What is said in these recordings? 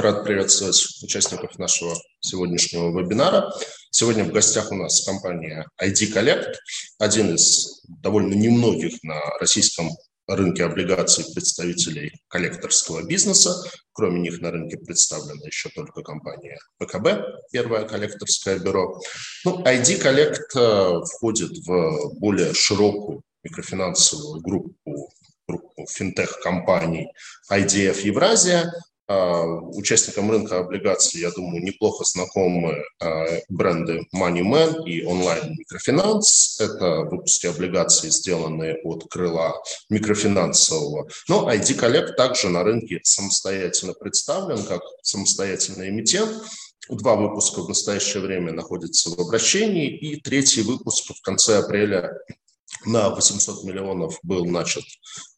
Рад приветствовать участников нашего сегодняшнего вебинара. Сегодня в гостях у нас компания ID Collect, один из довольно немногих на российском рынке облигаций представителей коллекторского бизнеса. Кроме них на рынке представлена еще только компания ПКБ, первое коллекторское бюро. Ну, ID Collect э, входит в более широкую микрофинансовую группу группу финтех-компаний IDF Евразия, участникам рынка облигаций, я думаю, неплохо знакомы а, бренды MoneyMan и онлайн микрофинанс. Это выпуски облигаций, сделанные от крыла микрофинансового. Но ID Collect также на рынке самостоятельно представлен как самостоятельный эмитент. Два выпуска в настоящее время находятся в обращении, и третий выпуск в конце апреля на 800 миллионов был начат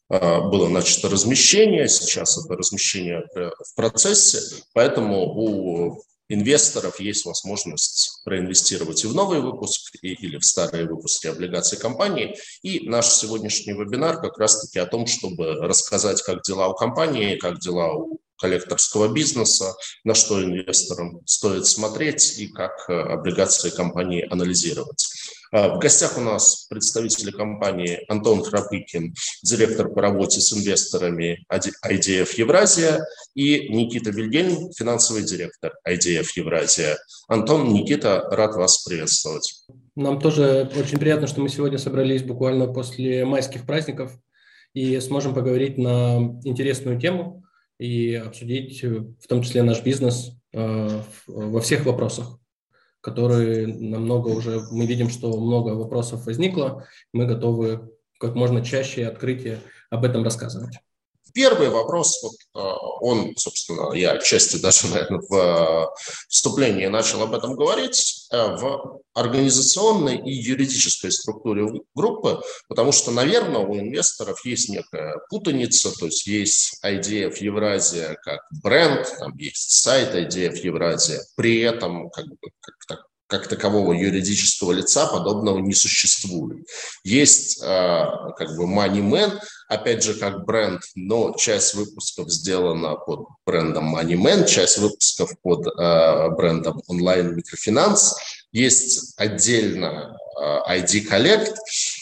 а, было начато размещение, сейчас это размещение в процессе, поэтому у инвесторов есть возможность проинвестировать и в новый выпуск, и, или в старые выпуски облигаций компании. И наш сегодняшний вебинар как раз-таки о том, чтобы рассказать, как дела у компании, как дела у коллекторского бизнеса, на что инвесторам стоит смотреть и как э, облигации компании анализировать. А, в гостях у нас представители компании Антон Храпыкин, директор по работе с инвесторами IDF Евразия, и Никита Вильгельм, финансовый директор IDF Евразия. Антон, Никита, рад вас приветствовать. Нам тоже очень приятно, что мы сегодня собрались буквально после майских праздников и сможем поговорить на интересную тему и обсудить в том числе наш бизнес э, во всех вопросах которые намного уже, мы видим, что много вопросов возникло, мы готовы как можно чаще открытие об этом рассказывать. Первый вопрос, вот, э, он, собственно, я отчасти даже, наверное, в э, вступлении начал об этом говорить, э, в организационной и юридической структуре группы, потому что, наверное, у инвесторов есть некая путаница, то есть есть IDF Евразия как бренд, там есть сайт IDF Евразия, при этом как как, так, как такового юридического лица подобного не существует. Есть э, как бы MoneyMan, опять же, как бренд, но часть выпусков сделана под брендом MoneyMan, часть выпусков под э, брендом онлайн микрофинанс. Есть отдельно э, ID Collect,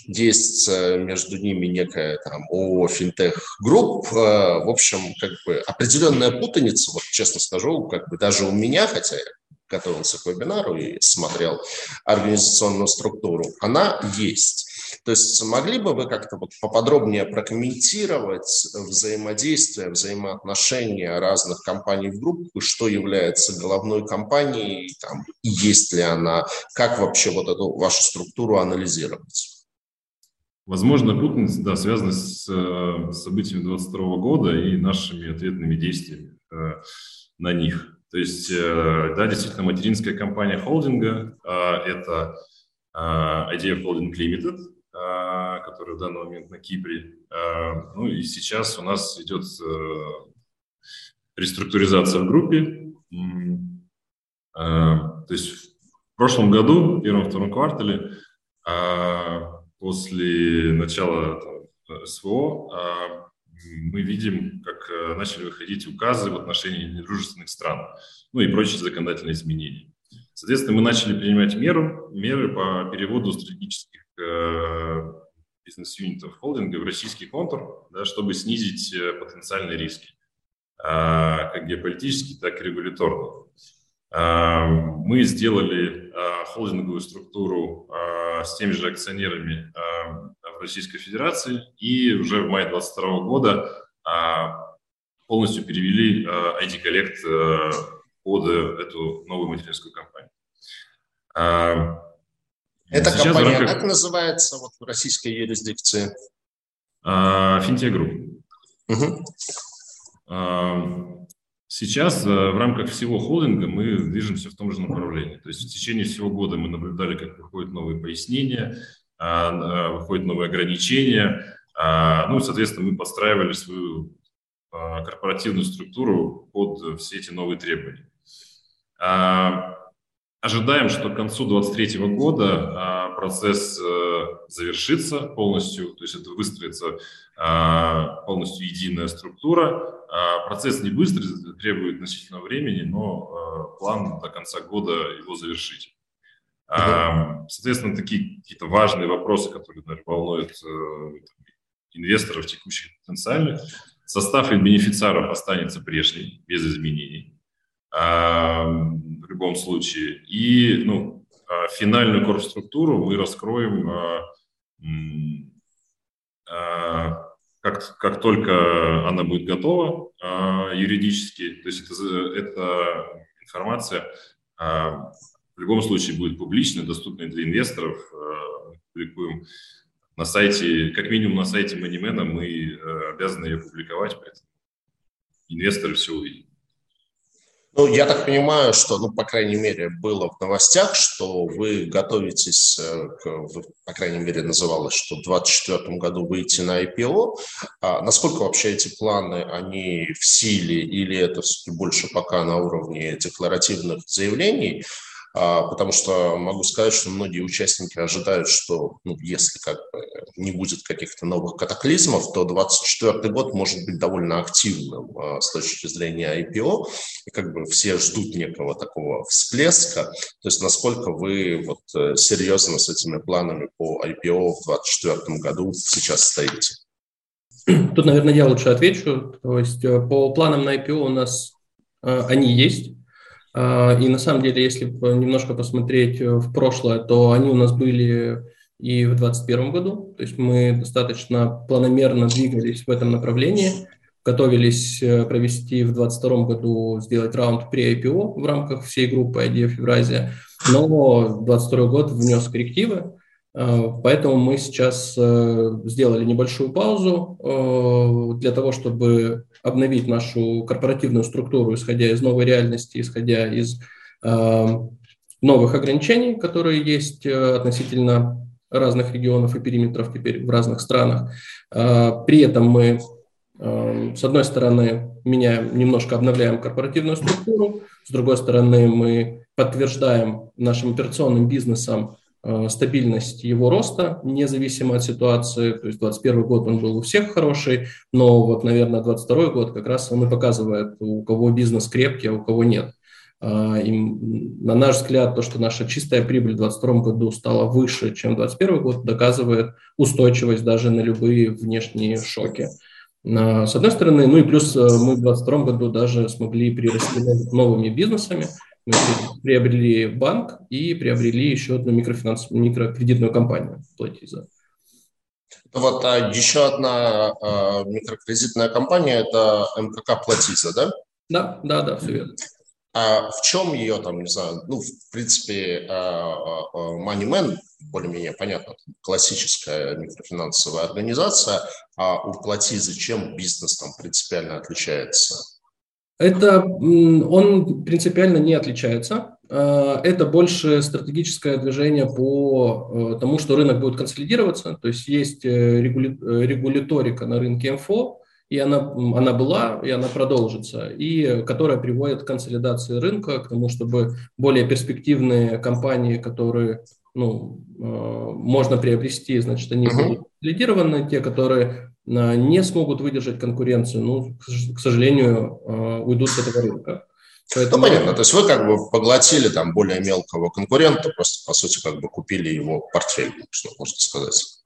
есть э, между ними некая там ООО Финтех Групп. В общем, как бы определенная путаница, вот честно скажу, как бы даже у меня, хотя я готовился к вебинару и смотрел организационную структуру, она есть. То есть могли бы вы как-то вот поподробнее прокомментировать взаимодействие, взаимоотношения разных компаний в группу, что является головной компанией, там, есть ли она, как вообще вот эту вашу структуру анализировать? Возможно, путаница да, связана с э, событиями 2022 года и нашими ответными действиями э, на них. То есть, э, да, действительно, материнская компания холдинга – это IDF Holding Limited, которая в данный момент на Кипре. Ну и сейчас у нас идет э, реструктуризация в группе. То есть в прошлом году, в первом-втором квартале, после начала СВО, мы видим, как э, начали выходить указы в отношении недружественных стран, ну и прочие законодательные изменения. Соответственно, мы начали принимать меру, меры по переводу стратегических бизнес-юнитов холдинга в российский контур, да, чтобы снизить э, потенциальные риски, э, как геополитические, так и регуляторные. Э, мы сделали э, холдинговую структуру э, с теми же акционерами в Российской Федерации и уже в мае 2022 года полностью перевели ID Collect под эту новую материнскую компанию. Эта Сейчас компания рамках... как называется вот в российской юрисдикции? Финтех Групп. Угу. Сейчас э, в рамках всего холдинга мы движемся в том же направлении. То есть в течение всего года мы наблюдали, как выходят новые пояснения, а, а, выходят новые ограничения. А, ну и, соответственно, мы подстраивали свою корпоративную структуру под все эти новые требования. Ожидаем, что к концу 2023 года процесс э, завершится полностью, то есть это выстроится полностью единая структура, А, процесс не быстрый, требует значительного времени, но план до конца года его завершить. Соответственно, такие какие-то важные вопросы, которые наверное, волнуют инвесторов текущих потенциальных. Состав и бенефициаров останется прежний, без изменений в любом случае. И ну, а, финальную корпструктуру мы раскроем а, а, как, как только она будет готова юридически. То есть это, эта информация в любом случае будет публичной, доступной для инвесторов. Публикуем на сайте, как минимум на сайте Moneyman мы э, обязаны ее публиковать, поэтому инвесторы все увидят. Ну, я так понимаю, что, ну, по крайней мере, было в новостях, что вы готовитесь, э, к, по крайней мере, называлось, что в 2024 году выйти на IPO. А насколько вообще эти планы, они в силе или это все-таки больше пока на уровне декларативных заявлений? А, потому что могу сказать, что многие участники ожидают, что ну, если как бы не будет каких-то новых катаклизмов, то 2024 год может быть довольно активным а, с точки зрения IPO, и как бы все ждут некого такого всплеска. То есть насколько вы вот э, серьезно с этими планами по IPO в 2024 году сейчас стоите? Тут, наверное, я лучше отвечу. То есть э, по планам на IPO у нас э, они есть. А, и на самом деле, если немножко посмотреть э, в прошлое, то они у нас были и в 2021 году. То есть мы достаточно планомерно двигались в этом направлении, готовились э, провести в 2022 году, сделать раунд при IPO в рамках всей группы IDF Евразия, но 2022 год внес коррективы, Поэтому мы сейчас э, сделали небольшую паузу для того, чтобы обновить нашу корпоративную структуру, исходя из новой реальности, исходя из э, новых ограничений, которые есть э, относительно разных регионов и периметров теперь в разных странах. Э, при этом мы, э, с одной стороны, меняем, немножко обновляем корпоративную структуру, с другой стороны, мы подтверждаем нашим операционным бизнесом стабильность его роста, независимо от ситуации. То есть 2021 год он был у всех хороший, но вот, наверное, 2022 год как раз он и показывает, у кого бизнес крепкий, а у кого нет. А, и, на наш взгляд, то, что наша чистая прибыль в 2022 году стала выше, чем в 2021 год, доказывает устойчивость даже на любые внешние шоки. А, с одной стороны, ну и плюс э, мы в 2022 году даже смогли прирасти новыми бизнесами, мы приобрели банк и приобрели еще одну микрофинанс... микрокредитную компанию Платиза. Вот а еще одна а, микрокредитная компания – это МКК Платиза, да? Да, да, да, все верно. А в чем ее там, не знаю, ну, в принципе, а, а, а, MoneyMan, более-менее понятно, классическая микрофинансовая организация, а у Платизы чем бизнес там принципиально отличается? Это он принципиально не отличается. А, это больше стратегическое движение по э, тому, что рынок будет консолидироваться. То есть есть э, регуляторика на рынке МФО, и она, она была, и она продолжится, и которая приводит к консолидации рынка, к тому, чтобы более перспективные компании, которые ну, э, можно приобрести, значит, они будут консолидированы, те, которые не смогут выдержать конкуренцию, ну, к сожалению, э, уйдут с этого рынка. Поэтому... Ну, понятно. То есть вы как бы поглотили там более мелкого конкурента, просто, по сути, как бы купили его портфель, что можно сказать.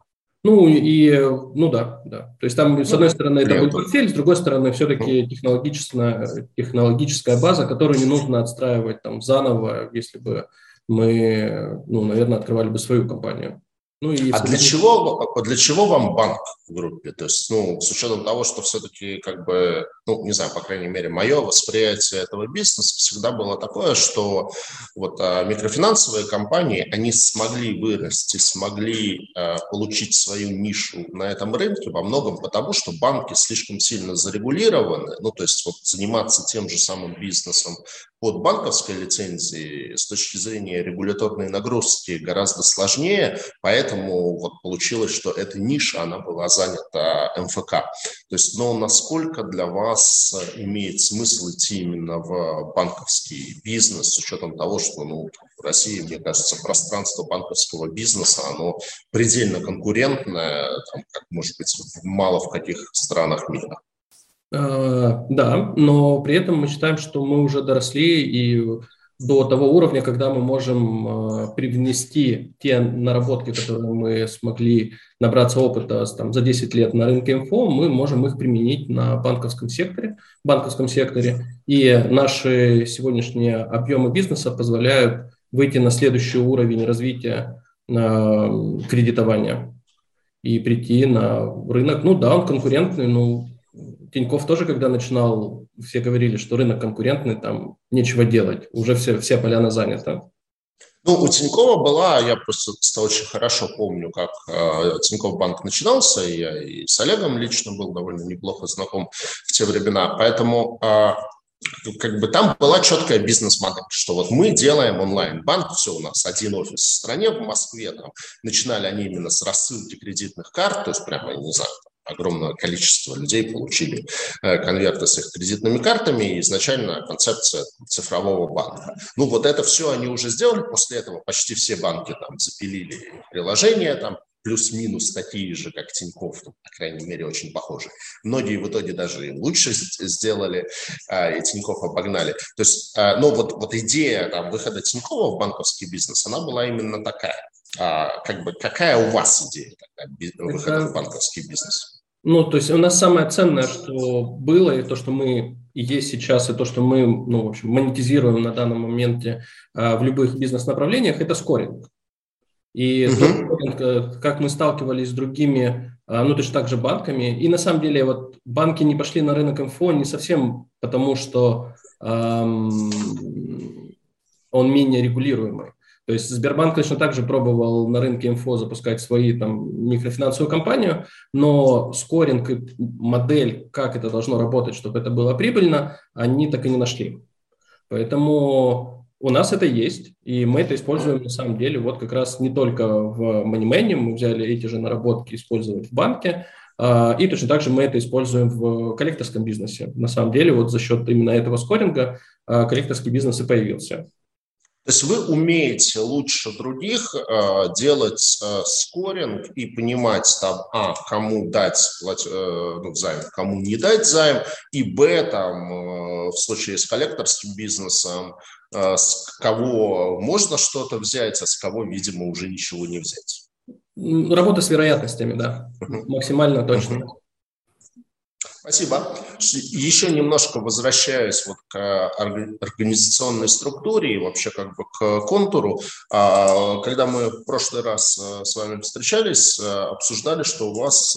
Ну, и, ну да, да. То есть там, с одной ну, стороны, это будет портфель, с другой стороны, все-таки технологическая, технологическая база, которую не нужно отстраивать там заново, если бы мы, ну, наверное, открывали бы свою компанию. Ну, и а для чего, для чего вам банк в группе? То есть, ну, с учетом того, что все-таки, как бы, ну, не знаю, по крайней мере, мое восприятие этого бизнеса всегда было такое, что вот а, микрофинансовые компании, они смогли вырасти, смогли а, получить свою нишу на этом рынке во многом потому, что банки слишком сильно зарегулированы, ну, то есть вот заниматься тем же самым бизнесом под банковской лицензией с точки зрения регуляторной нагрузки гораздо сложнее, поэтому вот получилось, что эта ниша, она была занята МФК. То есть, но насколько для вас имеет смысл идти именно в банковский бизнес с учетом того, что ну, в России, мне кажется, пространство банковского бизнеса, оно предельно конкурентное, там, как может быть, мало в каких странах мира. Да, но при этом мы считаем, что мы уже доросли и до того уровня, когда мы можем э, привнести те наработки, которые мы смогли набраться опыта там, за 10 лет на рынке МФО, мы можем их применить на банковском секторе, банковском секторе. И наши сегодняшние объемы бизнеса позволяют выйти на следующий уровень развития э, кредитования и прийти на рынок. Ну да, он конкурентный, но Тиньков тоже, когда начинал, все говорили, что рынок конкурентный, там нечего делать, уже все, все поляна занята. Ну, у Тинькова была, я просто очень хорошо помню, как э, Тиньков банк начинался, и я и с Олегом лично был довольно неплохо знаком в те времена, поэтому э, как бы там была четкая бизнес-модель, что вот мы делаем онлайн-банк, все у нас один офис в стране, в Москве, там, начинали они именно с рассылки кредитных карт, то есть прямо, не знаю, огромное количество людей получили э, конверты с их кредитными картами, и изначально концепция цифрового банка. Ну вот это все они уже сделали, после этого почти все банки там запилили приложения, там плюс-минус такие же, как Тинькофф, ну, по крайней мере, очень похожи. Многие в итоге даже лучше сделали, а, и Тинькофф обогнали. То есть, а, ну вот, вот идея там, выхода Тинькова в банковский бизнес, она была именно такая. А, как бы, какая у вас идея тогда, выхода Это... в банковский бизнес? Ну, то есть у нас самое ценное, что было, и то, что мы и есть сейчас, и то, что мы, ну, в общем, монетизируем на данном моменте а, в любых бизнес-направлениях, это скоринг. И uh-huh. то, как мы сталкивались с другими, а, ну, точно так же банками, и на самом деле вот банки не пошли на рынок МФО не совсем потому, что эм, он менее регулируемый. То есть Сбербанк точно так же пробовал на рынке инфо запускать свои там микрофинансовую компанию, но скоринг и модель, как это должно работать, чтобы это было прибыльно, они так и не нашли. Поэтому у нас это есть, и мы это используем на самом деле вот как раз не только в MoneyMan, мы взяли эти же наработки использовать в банке, а, и точно так же мы это используем в коллекторском бизнесе. На самом деле вот за счет именно этого скоринга а, коллекторский бизнес и появился. То есть вы умеете лучше других э, делать э, скоринг и понимать там, а, кому дать плать, э, ну, займ, кому не дать займ, и б, там, э, в случае с коллекторским бизнесом, э, с кого можно что-то взять, а с кого, видимо, уже ничего не взять. Работа с вероятностями, да, максимально точно. Спасибо. Еще немножко возвращаясь вот к организационной структуре и вообще как бы к контуру. А, когда мы в прошлый раз э, с вами встречались, обсуждали, что у вас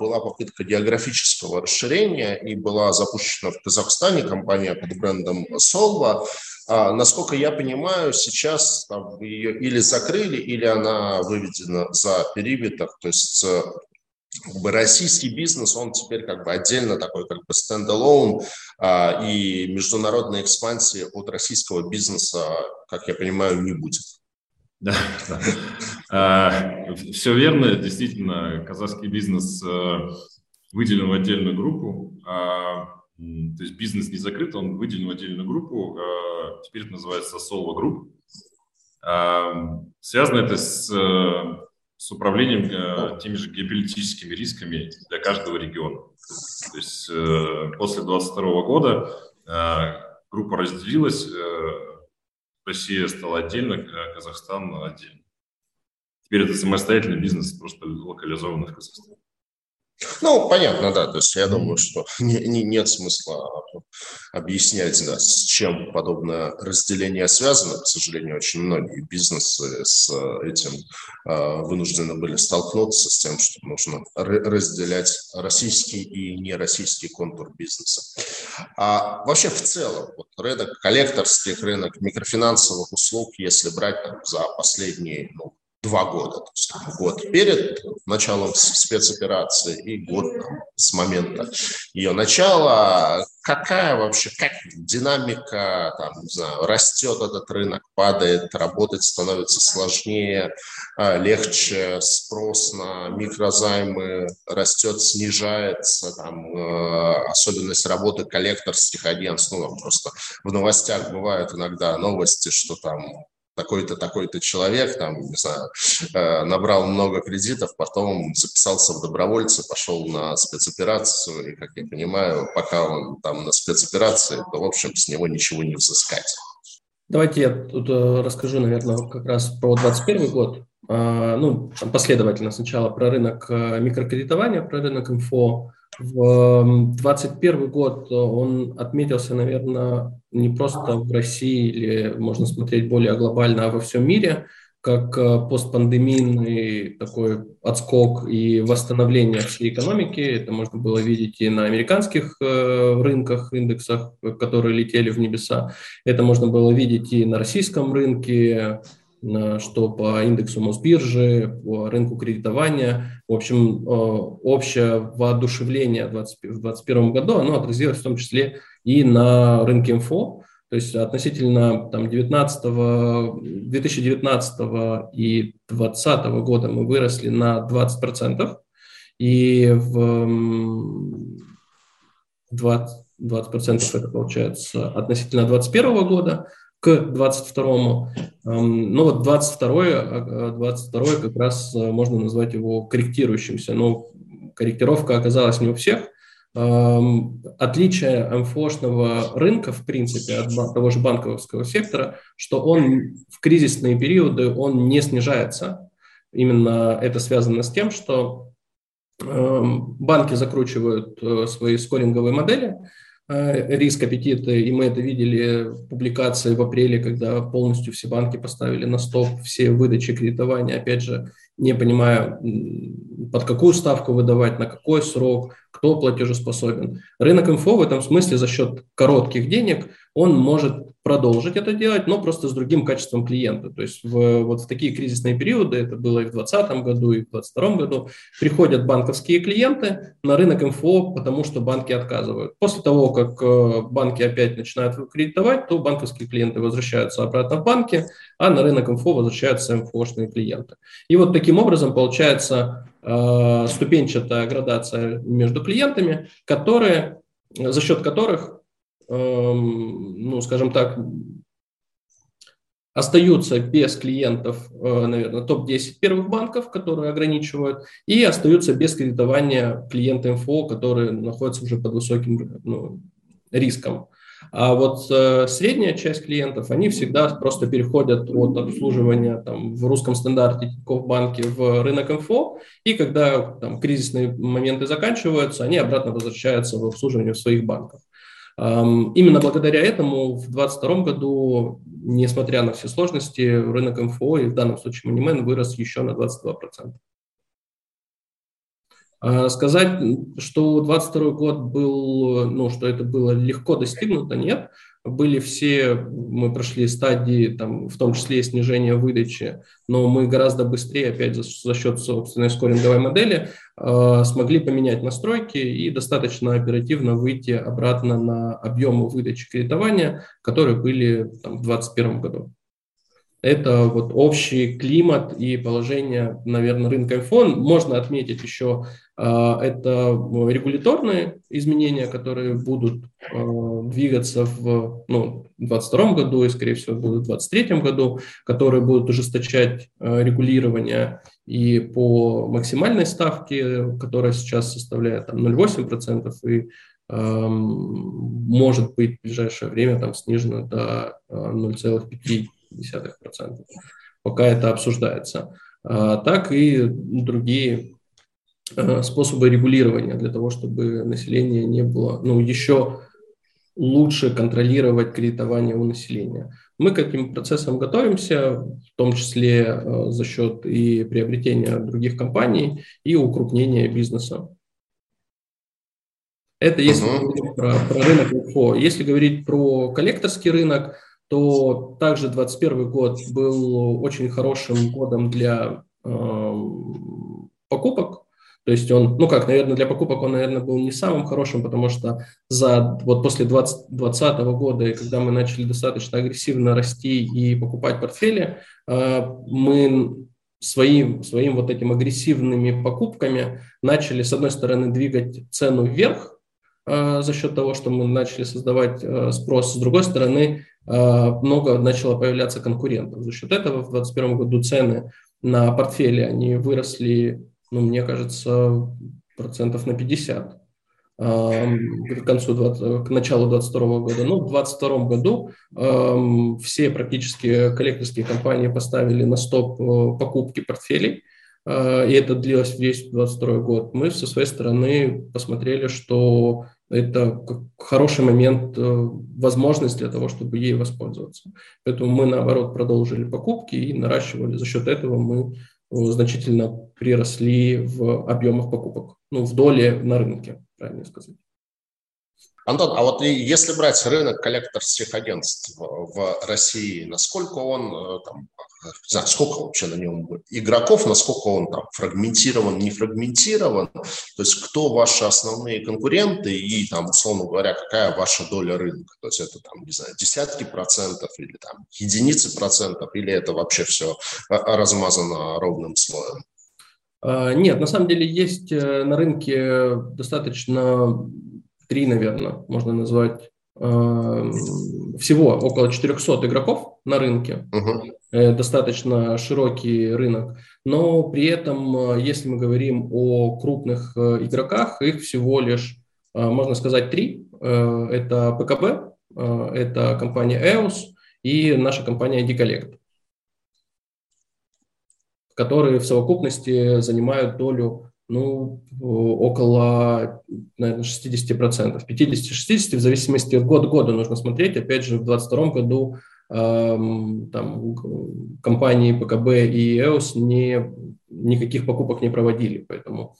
была попытка географического расширения и была запущена в Казахстане компания под брендом Solva. А, насколько я понимаю, сейчас там, ее или закрыли, или она выведена за периметр, то есть как бы российский бизнес, он теперь как бы отдельно такой как бы стендалон, а, и международной экспансии от российского бизнеса, как я понимаю, не будет. Да, да. А, все верно, действительно, казахский бизнес э, выделен в отдельную группу, а, то есть бизнес не закрыт, он выделен в отдельную группу, теперь это называется Solva Group. Связано это с э, с управлением э, теми же геополитическими рисками для каждого региона. То есть э, после 2022 года э, группа разделилась, э, Россия стала отдельно, э, Казахстан отдельно. Теперь это самостоятельный бизнес, просто локализованный в Казахстане. Ну, понятно, да. То есть я думаю, что не, не, нет смысла объяснять, да, с чем подобное разделение связано. К сожалению, очень многие бизнесы с этим э, вынуждены были столкнуться, с тем, что нужно разделять российский и нероссийский контур бизнеса. А вообще в целом, вот рынок коллекторских, рынок микрофинансовых услуг, если брать там, за последние ну, два года. То есть год перед началом спецоперации и год там, с момента ее начала. Какая вообще, как динамика, там, не знаю, растет этот рынок, падает, работать становится сложнее, а, легче, спрос на микрозаймы растет, снижается, там, э, особенность работы коллекторских агентств, ну, просто в новостях бывают иногда новости, что там такой-то, такой-то человек, там, не знаю, э, набрал много кредитов, потом записался в добровольцы, пошел на спецоперацию, и, как я понимаю, пока он там на спецоперации, то, в общем, с него ничего не взыскать. Давайте я тут э, расскажу, наверное, как раз про 2021 год. А, ну, последовательно сначала про рынок э, микрокредитования, про рынок инфо. В 2021 год он отметился, наверное, не просто в России или можно смотреть более глобально, а во всем мире, как э, постпандемийный такой отскок и восстановление всей экономики. Это можно было видеть и на американских рынках, индексах, которые летели в небеса. Это можно было видеть и на российском рынке, что по индексу Мосбиржи, по рынку кредитования. В общем, э, общее воодушевление в 2021 году, оно отразилось в том числе и на рынке инфо. То есть относительно там, 19, 2019 и 2020 года мы выросли на 20%, и в 20, 20% это получается относительно 2021 года, к 22-му. Ну вот 22 22 а, как раз э, можно назвать его корректирующимся, но корректировка оказалась не у всех. Отличие МФОшного рынка, в принципе, от того же банковского сектора, что он в кризисные периоды он не снижается. Именно это связано с тем, что банки закручивают э, свои скоринговые модели, риск аппетита, и мы это видели в публикации в апреле, когда полностью все банки поставили на стоп все выдачи кредитования, опять же, не понимая, под какую ставку выдавать, на какой срок, кто платежеспособен. Рынок инфо в этом смысле за счет коротких денег, он может продолжить это делать, но просто с другим качеством клиента. То есть в, вот в такие кризисные периоды, это было и в 2020 году, и в 2022 году, приходят банковские клиенты на рынок инфо, потому что банки отказывают. После того, как э, банки опять начинают кредитовать, то банковские клиенты возвращаются обратно в банки, а на рынок инфо возвращаются инфошные клиенты. И вот таким образом получается э, ступенчатая градация между клиентами, которые, за счет которых ну, скажем так, остаются без клиентов, э, наверное, топ-10 первых банков, которые ограничивают, и остаются без кредитования клиенты МФО, которые находятся уже под высоким ну, риском. А вот э, средняя часть клиентов, они всегда просто переходят от обслуживания там, в русском стандарте в банке в рынок МФО, и когда там, кризисные моменты заканчиваются, они обратно возвращаются в обслуживание в своих банках. Именно благодаря этому в 2022 году, несмотря на все сложности, рынок МФО, и в данном случае Moneyman, вырос еще на 22%. А сказать, что 22 год был, ну, что это было легко достигнуто, нет были все, мы прошли стадии, там, в том числе и снижения выдачи, но мы гораздо быстрее, опять за, за счет собственной скоринговой модели, э, смогли поменять настройки и достаточно оперативно выйти обратно на объемы выдачи кредитования, которые были там, в 2021 году. Это вот общий климат и положение, наверное, рынка iPhone. Можно отметить еще, а, это регуляторные изменения, которые будут а, двигаться в ну, 2022 году и, скорее всего, будут в 2023 году, которые будут ужесточать а, регулирование и по максимальной ставке, которая сейчас составляет там, 0,8%, и может быть в ближайшее время там снижена до 0,5%. 0,2%. Пока это обсуждается. А, так и другие а, способы регулирования для того, чтобы население не было, ну, еще лучше контролировать кредитование у населения. Мы к этим процессам готовимся, в том числе а, за счет и приобретения других компаний, и укрупнения бизнеса. Это если uh-huh. говорить про, про рынок инфо. Если говорить про коллекторский рынок, то также 2021 год был очень хорошим годом для э, покупок. То есть он, ну как, наверное, для покупок он, наверное, был не самым хорошим, потому что за, вот после 2020 года, когда мы начали достаточно агрессивно расти и покупать портфели, э, мы своим, своим вот этим агрессивными покупками начали, с одной стороны, двигать цену вверх, э, за счет того, что мы начали создавать э, спрос, с другой стороны, много начало появляться конкурентов. За счет этого в 2021 году цены на портфели, они выросли, ну, мне кажется, процентов на 50 к концу 20, к началу 2022 года. Ну, в 2022 году э, все практически коллекторские компании поставили на стоп э, покупки портфелей, э, и это длилось весь 2022 год. Мы со своей стороны посмотрели, что это хороший момент, э, возможность для того, чтобы ей воспользоваться. Поэтому мы, наоборот, продолжили покупки и наращивали. За счет этого мы э, значительно приросли в объемах покупок, ну, в доле на рынке правильно сказать. Антон, а вот если брать рынок коллекторских агентств в России, насколько он, э, там, сколько вообще на нем игроков, насколько он там фрагментирован, не фрагментирован, то есть кто ваши основные конкуренты и там, условно говоря, какая ваша доля рынка, то есть это там, не знаю, десятки процентов или там единицы процентов, или это вообще все э, размазано ровным слоем? А, нет, на самом деле есть э, на рынке достаточно три, наверное, можно назвать а, всего около 400 игроков на рынке, uh-huh. достаточно широкий рынок, но при этом, если мы говорим о крупных игроках, их всего лишь, можно сказать, три. Это ПКБ, это компания EOS и наша компания D-Collect которые в совокупности занимают долю ну, около, наверное, 60%, 50-60, в зависимости от года года нужно смотреть. Опять же, в 2022 году там, компании ПКБ и EOS не, никаких покупок не проводили, поэтому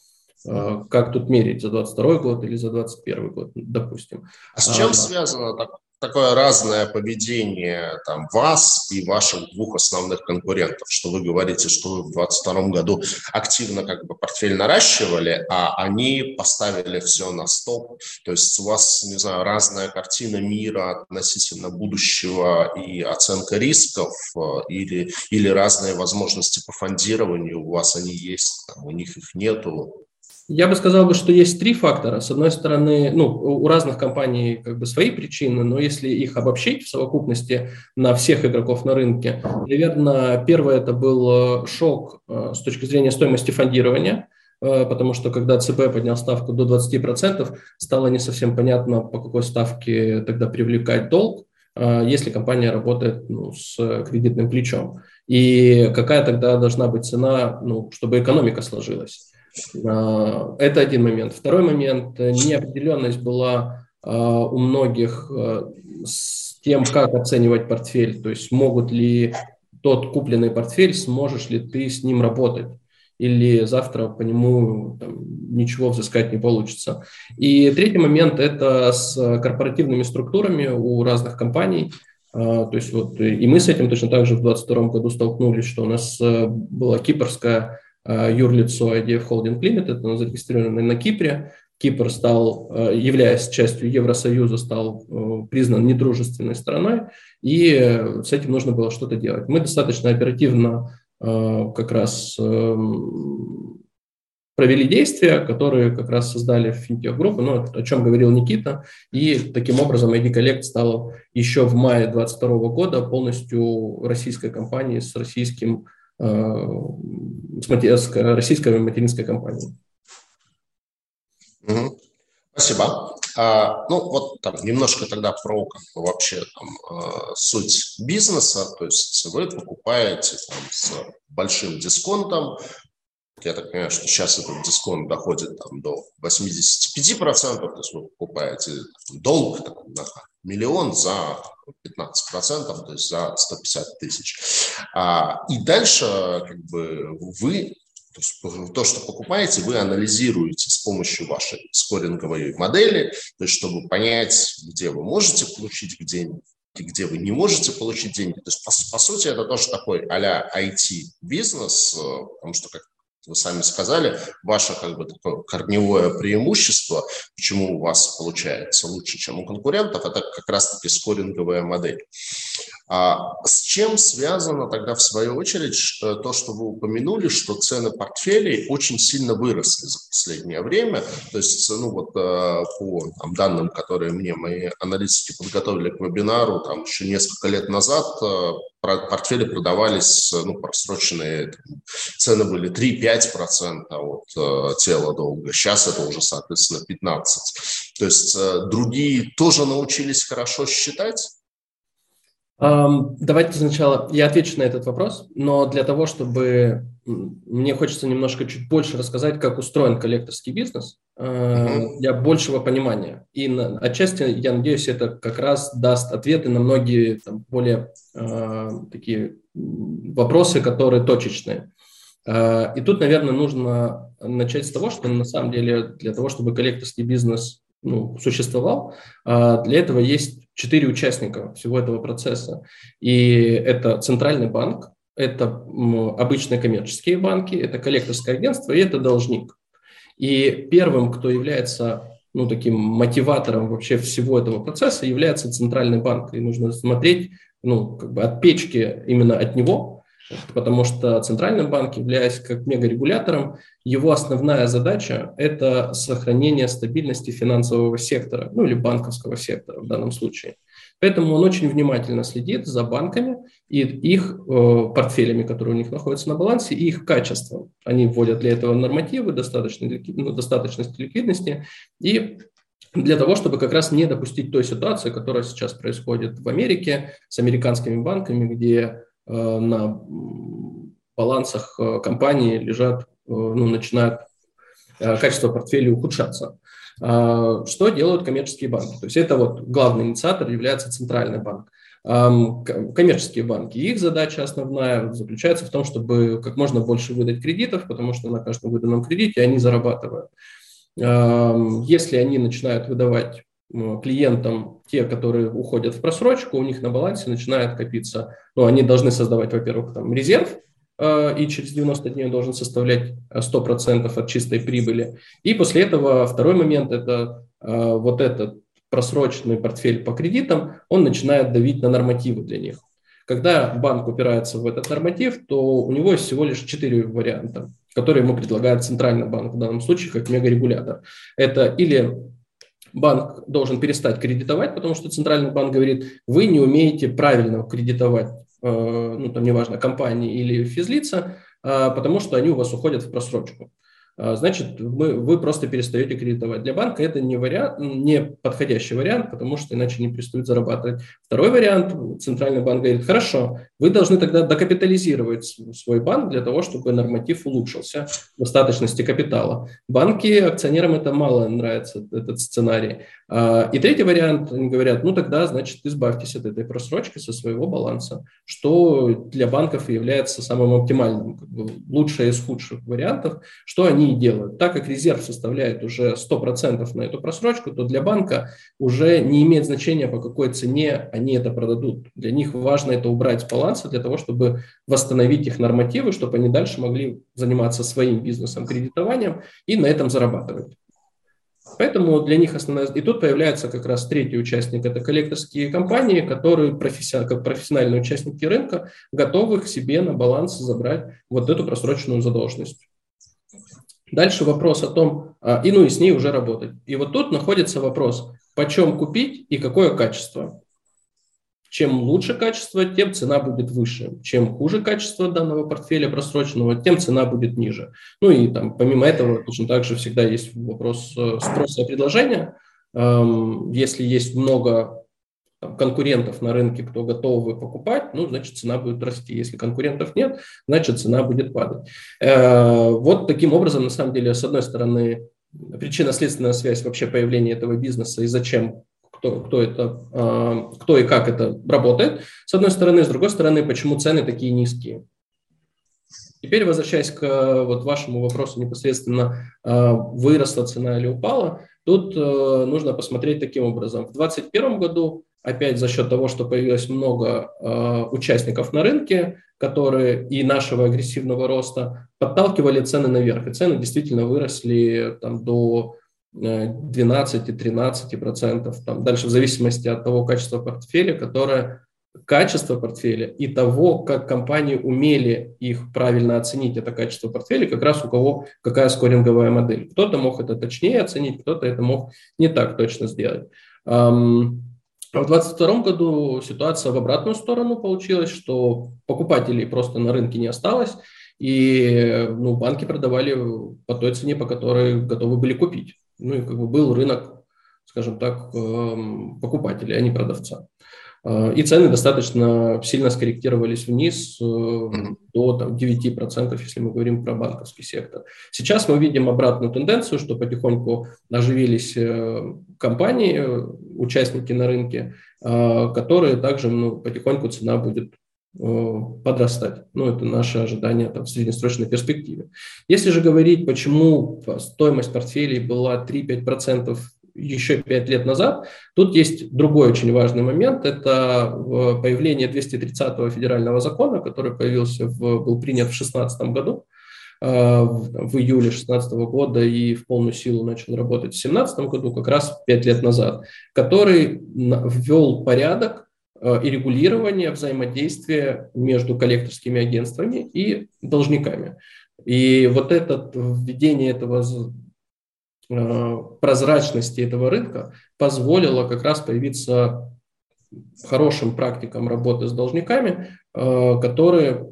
э, как тут мерить, за 22 год или за 21 год, допустим. А с чем а, связано так, такое разное поведение там, вас и ваших двух основных конкурентов, что вы говорите, что вы в 2022 году активно как бы портфель наращивали, а они поставили все на стоп. То есть у вас, не знаю, разная картина мира относительно будущего и оценка рисков э, или, или разные возможности по фондированию, у вас они есть, там, у них их нету. Я бы сказал, бы, что есть три фактора. С одной стороны, ну, у разных компаний как бы свои причины, но если их обобщить в совокупности на всех игроков на рынке, наверное, первое это был э, шок э, с точки зрения стоимости фондирования, э, потому что когда ЦБ поднял ставку до 20%, стало не совсем понятно, по какой ставке тогда привлекать долг, если компания работает ну, с кредитным плечом. И какая тогда должна быть цена, ну, чтобы экономика сложилась. А, это один момент. Второй момент. Неопределенность была а, у многих а, с тем, как оценивать портфель. То есть могут ли тот купленный портфель, сможешь ли ты с ним работать или завтра по нему там, ничего взыскать не получится. И третий момент – это с корпоративными структурами у разных компаний. То есть вот и мы с этим точно так же в 2022 году столкнулись, что у нас была кипрская Э, юрлицо IDF Holding Limited, оно зарегистрировано на Кипре. Кипр стал, э, являясь частью Евросоюза, стал э, признан недружественной страной, и с этим нужно было что-то делать. Мы достаточно оперативно как раз эм, провели действия, которые как раз создали финтех группу, ну, о чем говорил Никита, и таким образом ID Collect стала еще в мае 2022 года полностью российской компанией с российским Э, с российской материнской компанией. Угу. Спасибо. А, ну, вот там немножко тогда про как бы, вообще там, э, суть бизнеса. То есть вы покупаете там, с большим дисконтом. Я так понимаю, что сейчас этот дисконт доходит там, до 85%, то есть вы покупаете долг там, на миллион за 15%, то есть за 150 тысяч. А, и дальше как бы вы то, есть, то, что покупаете, вы анализируете с помощью вашей скоринговой модели, то есть чтобы понять, где вы можете получить деньги, где вы не можете получить деньги. То есть, по, по сути, это тоже такой а-ля IT-бизнес, э, потому что, как вы сами сказали, ваше как бы такое корневое преимущество, почему у вас получается лучше, чем у конкурентов, это как раз-таки скоринговая модель. А с чем связано тогда, в свою очередь, то, что вы упомянули, что цены портфелей очень сильно выросли за последнее время? То есть, ну вот э, по там, данным, которые мне мои аналитики подготовили к вебинару, там еще несколько лет назад э, портфели продавались, ну, просроченные цены были 3-5% от э, тела долга. Сейчас это уже, соответственно, 15%. То есть другие тоже научились хорошо считать? Давайте сначала я отвечу на этот вопрос, но для того, чтобы мне хочется немножко чуть больше рассказать, как устроен коллекторский бизнес. Для большего понимания. И на, отчасти, я надеюсь, это как раз даст ответы на многие там, более э, такие вопросы, которые точечные. Э, и тут, наверное, нужно начать с того, что на самом деле для того, чтобы коллекторский бизнес ну, существовал, э, для этого есть четыре участника всего этого процесса. И это центральный банк, это обычные коммерческие банки, это коллекторское агентство и это должник. И первым, кто является ну, таким мотиватором вообще всего этого процесса, является центральный банк. И нужно смотреть ну, как бы от печки именно от него, потому что Центральный банк, являясь как мегарегулятором, его основная задача – это сохранение стабильности финансового сектора, ну или банковского сектора в данном случае. Поэтому он очень внимательно следит за банками и их э, портфелями, которые у них находятся на балансе, и их качеством. Они вводят для этого нормативы, ну, достаточности ликвидности и для того, чтобы как раз не допустить той ситуации, которая сейчас происходит в Америке с американскими банками, где Э, на балансах э, компании лежат, э, ну, начинают качество портфеля ухудшаться. Что делают коммерческие банки? То есть это вот главный инициатор является центральный банк. Коммерческие банки, их задача основная заключается в том, чтобы как можно больше выдать кредитов, потому что на каждом выданном кредите они зарабатывают. Если они начинают выдавать клиентам, те, которые уходят в просрочку, у них на балансе начинает копиться, ну, они должны создавать, во-первых, там резерв, э, и через 90 дней он должен составлять 100% от чистой прибыли. И после этого второй момент – это э, вот этот просроченный портфель по кредитам, он начинает давить на нормативы для них. Когда банк упирается в этот норматив, то у него есть всего лишь четыре варианта, которые ему предлагает Центральный банк в данном случае как мегарегулятор. Это или банк должен перестать кредитовать, потому что центральный банк говорит, вы не умеете правильно кредитовать, э, ну там неважно, компании или физлица, э, потому что они у вас уходят в просрочку. А, значит, мы, вы просто перестаете кредитовать. Для банка это не, вариант, не подходящий вариант, потому что иначе не перестают зарабатывать. Второй вариант, центральный банк говорит, хорошо, вы должны тогда докапитализировать свой банк для того, чтобы норматив улучшился, достаточности капитала. Банки, акционерам это мало нравится, этот сценарий. А, и третий вариант, они говорят, ну тогда, значит, избавьтесь от этой просрочки со своего баланса, что для банков является самым оптимальным, как бы лучшее из худших вариантов, что они и делают. Так как резерв составляет уже 100% на эту просрочку, то для банка уже не имеет значения, по какой цене они это продадут. Для них важно это убрать с баланса для того, чтобы восстановить их нормативы, чтобы они дальше могли заниматься своим бизнесом, кредитованием и на этом зарабатывать. Поэтому для них основная... И тут появляется как раз третий участник. Это коллекторские компании, которые профессионально, как профессиональные участники рынка готовы к себе на баланс забрать вот эту просроченную задолженность. Дальше вопрос о том, а, и ну и с ней уже работать. И вот тут находится вопрос, почем купить и какое качество. Чем лучше качество, тем цена будет выше. Чем хуже качество данного портфеля просроченного, тем цена будет ниже. Ну и там помимо этого точно так же всегда есть вопрос э, спроса и предложения. Эм, если есть много там, конкурентов на рынке, кто готовы покупать, ну, значит, цена будет расти. Если конкурентов нет, значит, цена будет падать. Э, вот таким образом, на самом деле, с одной стороны, причинно-следственная связь вообще появления этого бизнеса и зачем кто, кто, это, э, кто и как это работает, с одной стороны, с другой стороны, почему цены такие низкие. Теперь, возвращаясь к вот вашему вопросу непосредственно, э, выросла цена или упала, тут нужно посмотреть таким образом. В 2021 году опять за счет того, что появилось много э, участников на рынке, которые и нашего агрессивного роста подталкивали цены наверх. И цены действительно выросли там, до 12-13%, там, дальше в зависимости от того качества портфеля, которое качества портфеля и того, как компании умели их правильно оценить, это качество портфеля, как раз у кого какая скоринговая модель. Кто-то мог это точнее оценить, кто-то это мог не так точно сделать. А в 2022 году ситуация в обратную сторону получилась, что покупателей просто на рынке не осталось, и ну, банки продавали по той цене, по которой готовы были купить. Ну и как бы был рынок, скажем так, эм, покупателей, а не продавца. Э, и цены достаточно сильно скорректировались вниз э, до там, 9%, если мы говорим про банковский сектор. Сейчас мы видим обратную тенденцию, что потихоньку оживились э, компании, участники на рынке, которые также ну, потихоньку цена будет подрастать. Ну, это наше ожидание там, в среднесрочной перспективе. Если же говорить, почему стоимость портфелей была 3-5% еще пять лет назад. Тут есть другой очень важный момент. Это э, появление 230-го федерального закона, который появился в, был принят в 2016 году, э, в июле 2016 года и в полную силу начал работать в 2017 году, как раз пять лет назад, который ввел порядок э, и регулирование взаимодействия между коллекторскими агентствами и должниками. И вот это введение этого Э, прозрачности этого рынка позволило как раз появиться хорошим практикам работы с должниками, э, которые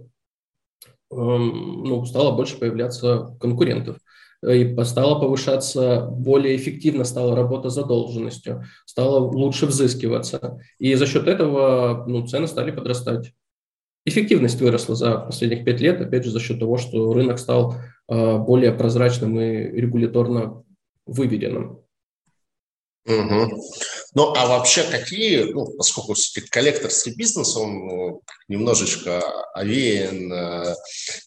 эм, ну, стало больше появляться конкурентов и стала повышаться, более эффективно стала работа задолженностью, стало лучше взыскиваться. И за счет этого ну, цены стали подрастать. Эффективность выросла за последних пять лет, опять же, за счет того, что рынок стал э, более прозрачным и регуляторно выверенным. Угу. Ну, а вообще какие, ну, поскольку коллекторский бизнес, он ну, немножечко овеян э,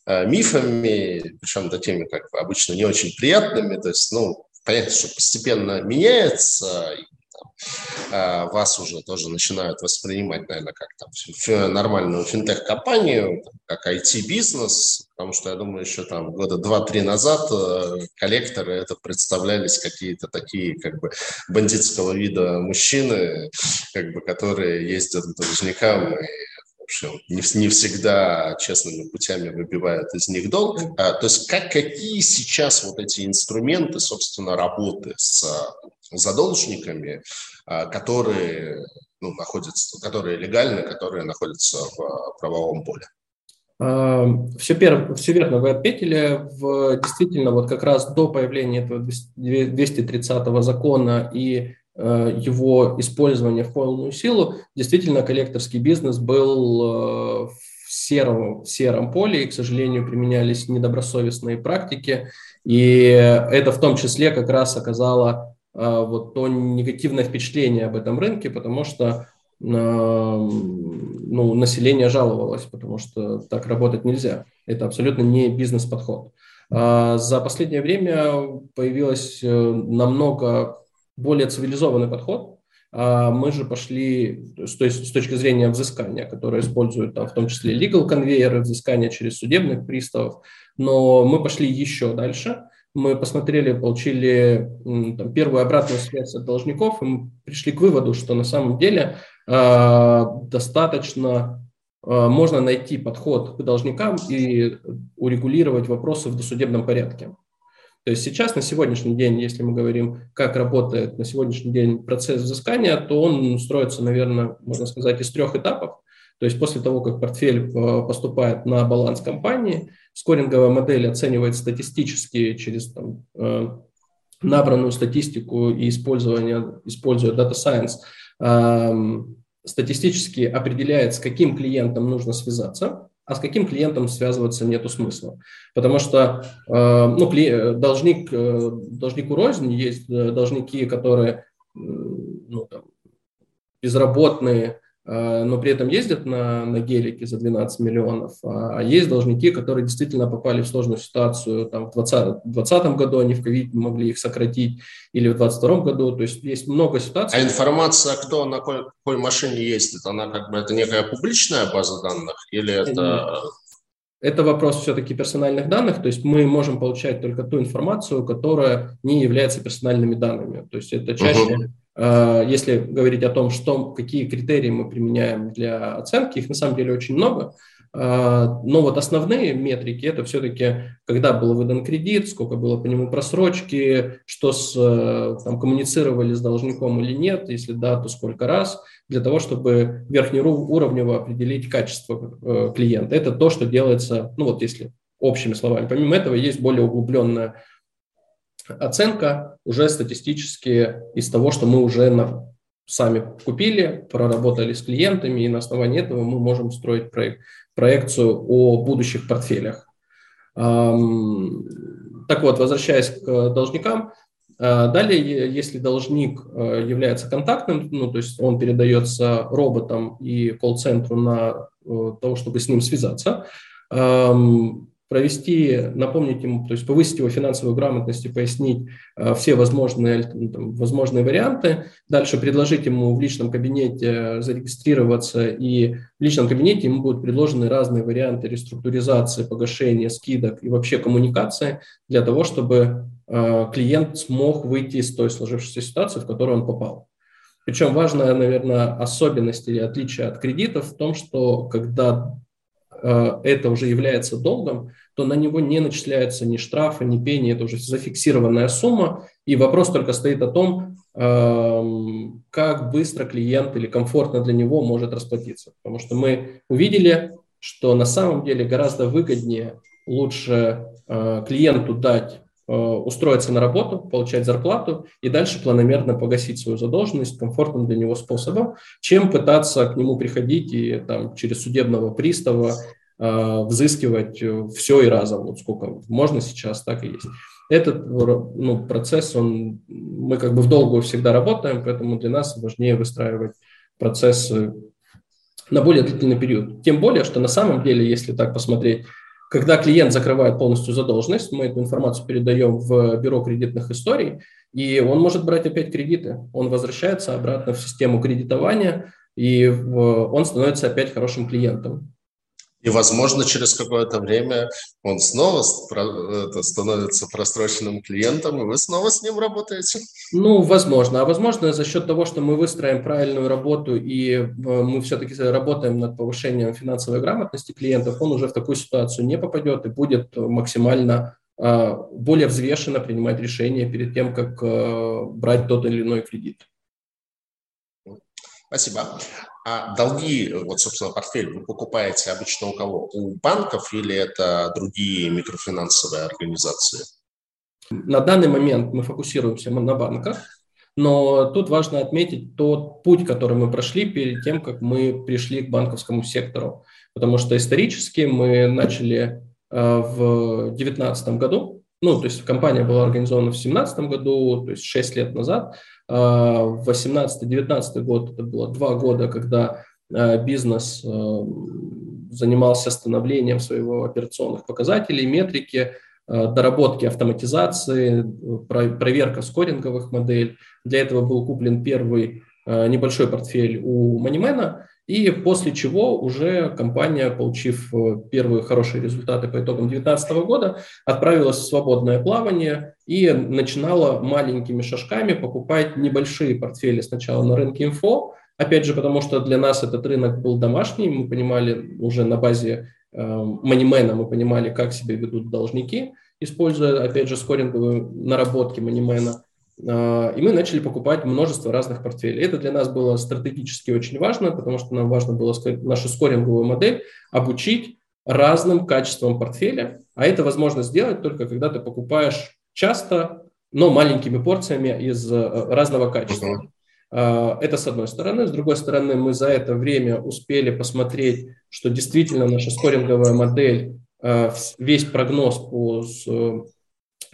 э, мифами, причем такими, как обычно, не очень приятными, то есть, ну, понятно, что постепенно меняется, вас уже тоже начинают воспринимать, наверное, как там нормальную финтех-компанию, как IT-бизнес, потому что я думаю, еще там года два-три назад э, коллекторы это представлялись какие-то такие как бы бандитского вида мужчины, как бы, которые ездят к должникам и общем, не, не всегда честными путями выбивают из них долг. А, то есть как, какие сейчас вот эти инструменты, собственно, работы с задолжниками, а, которые ну, находятся, которые легальны, которые находятся в правовом поле. А, все, пер... все верно вы отметили. В... Действительно, вот как раз до появления этого 230 закона и его использования в полную силу, действительно коллекторский бизнес был в сером, в сером поле, и, к сожалению, применялись недобросовестные практики, и это в том числе как раз оказало а, вот то негативное впечатление об этом рынке, потому что а, ну, население жаловалось, потому что так работать нельзя. Это абсолютно не бизнес-подход. А, за последнее время появился э, намного более цивилизованный подход. Мы же пошли то есть, с точки зрения взыскания, которые используют там, в том числе legal конвейеры, взыскания через судебных приставов, но мы пошли еще дальше – мы посмотрели, получили там, первую обратную связь от должников, и мы пришли к выводу, что на самом деле э, достаточно э, можно найти подход к должникам и урегулировать вопросы в досудебном порядке. То есть сейчас, на сегодняшний день, если мы говорим, как работает на сегодняшний день процесс взыскания, то он строится, наверное, можно сказать, из трех этапов. То есть после того, как портфель э, поступает на баланс компании, скоринговая модель оценивает статистически через там, э, набранную статистику и использование, используя Data Science, эм, статистически определяет, с каким клиентом нужно связаться, а с каким клиентом связываться нету смысла. Потому что э, ну, должник, должнику рознь, есть должники, которые ну, там, безработные, но при этом ездят на, на гелике за 12 миллионов, а, а есть должники, которые действительно попали в сложную ситуацию, там, в 2020 году они в ковид могли их сократить, или в 2022 году, то есть есть много ситуаций. А информация, кто на какой, какой машине ездит, она как бы, это некая публичная база данных, или это... Это вопрос все-таки персональных данных, то есть мы можем получать только ту информацию, которая не является персональными данными. То есть это чаще, uh-huh если говорить о том, что, какие критерии мы применяем для оценки, их на самом деле очень много. А, но вот основные метрики – это все-таки, когда был выдан кредит, сколько было по нему просрочки, что с, э, там, коммуницировали с должником или нет, если да, то сколько раз, для того, чтобы верхнеуровнево определить качество э, клиента. Это то, что делается, ну вот если общими словами. Помимо этого есть более углубленная оценка уже статистически из того, что мы уже на, сами купили, проработали с клиентами, и на основании этого мы можем строить проект, проекцию о будущих портфелях. Так вот, возвращаясь к должникам, а, Далее, если должник э, является контактным, ну, то есть он передается роботам и колл-центру на э, того, чтобы с ним связаться, провести, напомнить ему, то есть повысить его финансовую грамотность и пояснить э, все возможные, ну, там, возможные варианты, дальше предложить ему в личном кабинете зарегистрироваться, и в личном кабинете ему будут предложены разные варианты реструктуризации, погашения, скидок и вообще коммуникации для того, чтобы э, клиент смог выйти из той сложившейся ситуации, в которую он попал. Причем важная, наверное, особенность или отличие от кредитов в том, что когда Э, это уже является долгом, то на него не начисляются ни штрафы, ни пени, это уже зафиксированная сумма, и вопрос только стоит о том, эм, как быстро клиент или комфортно для него может расплатиться. Потому что мы увидели, что на самом деле гораздо выгоднее лучше э, клиенту дать Э, устроиться на работу, получать зарплату и дальше планомерно погасить свою задолженность комфортным для него способом, чем пытаться к нему приходить и там, через судебного пристава взыскивать э, все и разом, вот сколько можно сейчас, так и есть. Этот ну, процесс, он, мы как бы в долгую всегда работаем, поэтому для нас важнее выстраивать процессы на более длительный период. Тем более, что на самом деле, если так посмотреть, когда клиент закрывает полностью задолженность, мы эту информацию передаем в бюро кредитных историй, и он может брать опять кредиты. Он возвращается обратно в систему кредитования, и он становится опять хорошим клиентом. И, возможно, через какое-то время он снова становится просроченным клиентом, и вы снова с ним работаете? Ну, возможно. А возможно, за счет того, что мы выстроим правильную работу и э, мы все-таки работаем над повышением финансовой грамотности клиентов, он уже в такую ситуацию не попадет и будет максимально э, более взвешенно принимать решения перед тем, как э, брать тот или иной кредит. Спасибо. А долги, вот, собственно, портфель вы покупаете обычно у кого? У банков или это другие микрофинансовые организации? На данный момент мы фокусируемся на банках, но тут важно отметить тот путь, который мы прошли перед тем, как мы пришли к банковскому сектору. Потому что исторически мы начали э, в 2019 году, ну, то есть компания была организована в 2017 году, то есть 6 лет назад, 18-19 год это было два года, когда а, бизнес а, занимался становлением своего операционных показателей, метрики, доработки автоматизации, проверка скоринговых моделей. Для этого был куплен первый небольшой портфель у Манимена, и после чего уже компания, получив э, первые хорошие результаты по итогам 2019 года, отправилась в свободное плавание и начинала маленькими шажками покупать небольшие портфели сначала на рынке инфо, опять же, потому что для нас этот рынок был домашний, мы понимали уже на базе э, Манимена, мы понимали, как себя ведут должники, используя, опять же, скоринговые наработки Манимена – и мы начали покупать множество разных портфелей. Это для нас было стратегически очень важно, потому что нам важно было нашу скоринговую модель обучить разным качествам портфеля, а это возможно сделать только когда ты покупаешь часто, но маленькими порциями из э, разного качества. А, это с одной стороны. С другой стороны, мы за это время успели посмотреть, что действительно наша скоринговая модель, а, весь прогноз по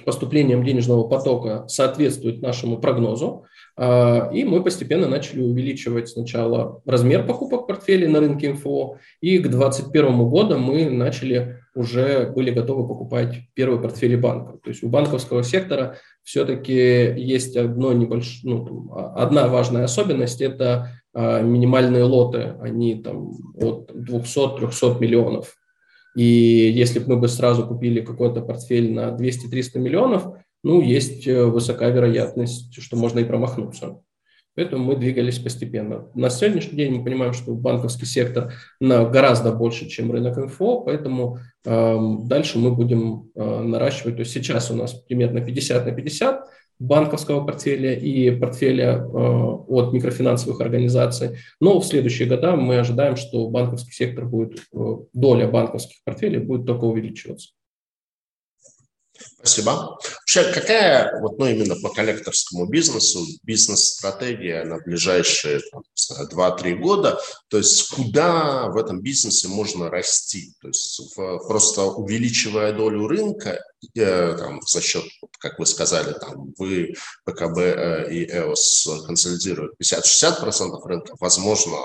поступлением денежного потока соответствует нашему прогнозу, а, и мы постепенно начали увеличивать сначала размер покупок портфелей на рынке МФО, и к 2021 году мы начали уже были готовы покупать первые портфели банков. То есть у банковского сектора все-таки есть одно небольш... ну, одна важная особенность – это а, минимальные лоты, они там от 200-300 миллионов и если бы мы бы сразу купили какой-то портфель на 200-300 миллионов, ну, есть э, высокая вероятность, что можно и промахнуться. Поэтому мы двигались постепенно. На сегодняшний день мы понимаем, что банковский сектор гораздо больше, чем рынок инфо, поэтому э, дальше мы будем э, наращивать. То есть сейчас у нас примерно 50 на 50 банковского портфеля и портфеля э, от микрофинансовых организаций. Но в следующие годы мы ожидаем, что банковский сектор будет, э, доля банковских портфелей будет только увеличиваться. Спасибо. Вообще, какая вот, ну, именно по коллекторскому бизнесу бизнес-стратегия на ближайшие 2-3 года? То есть куда в этом бизнесе можно расти? То есть в, просто увеличивая долю рынка э, там, за счет, как вы сказали, там, вы, ПКБ э, и ЭОС консолидируют 50-60% рынка, возможно,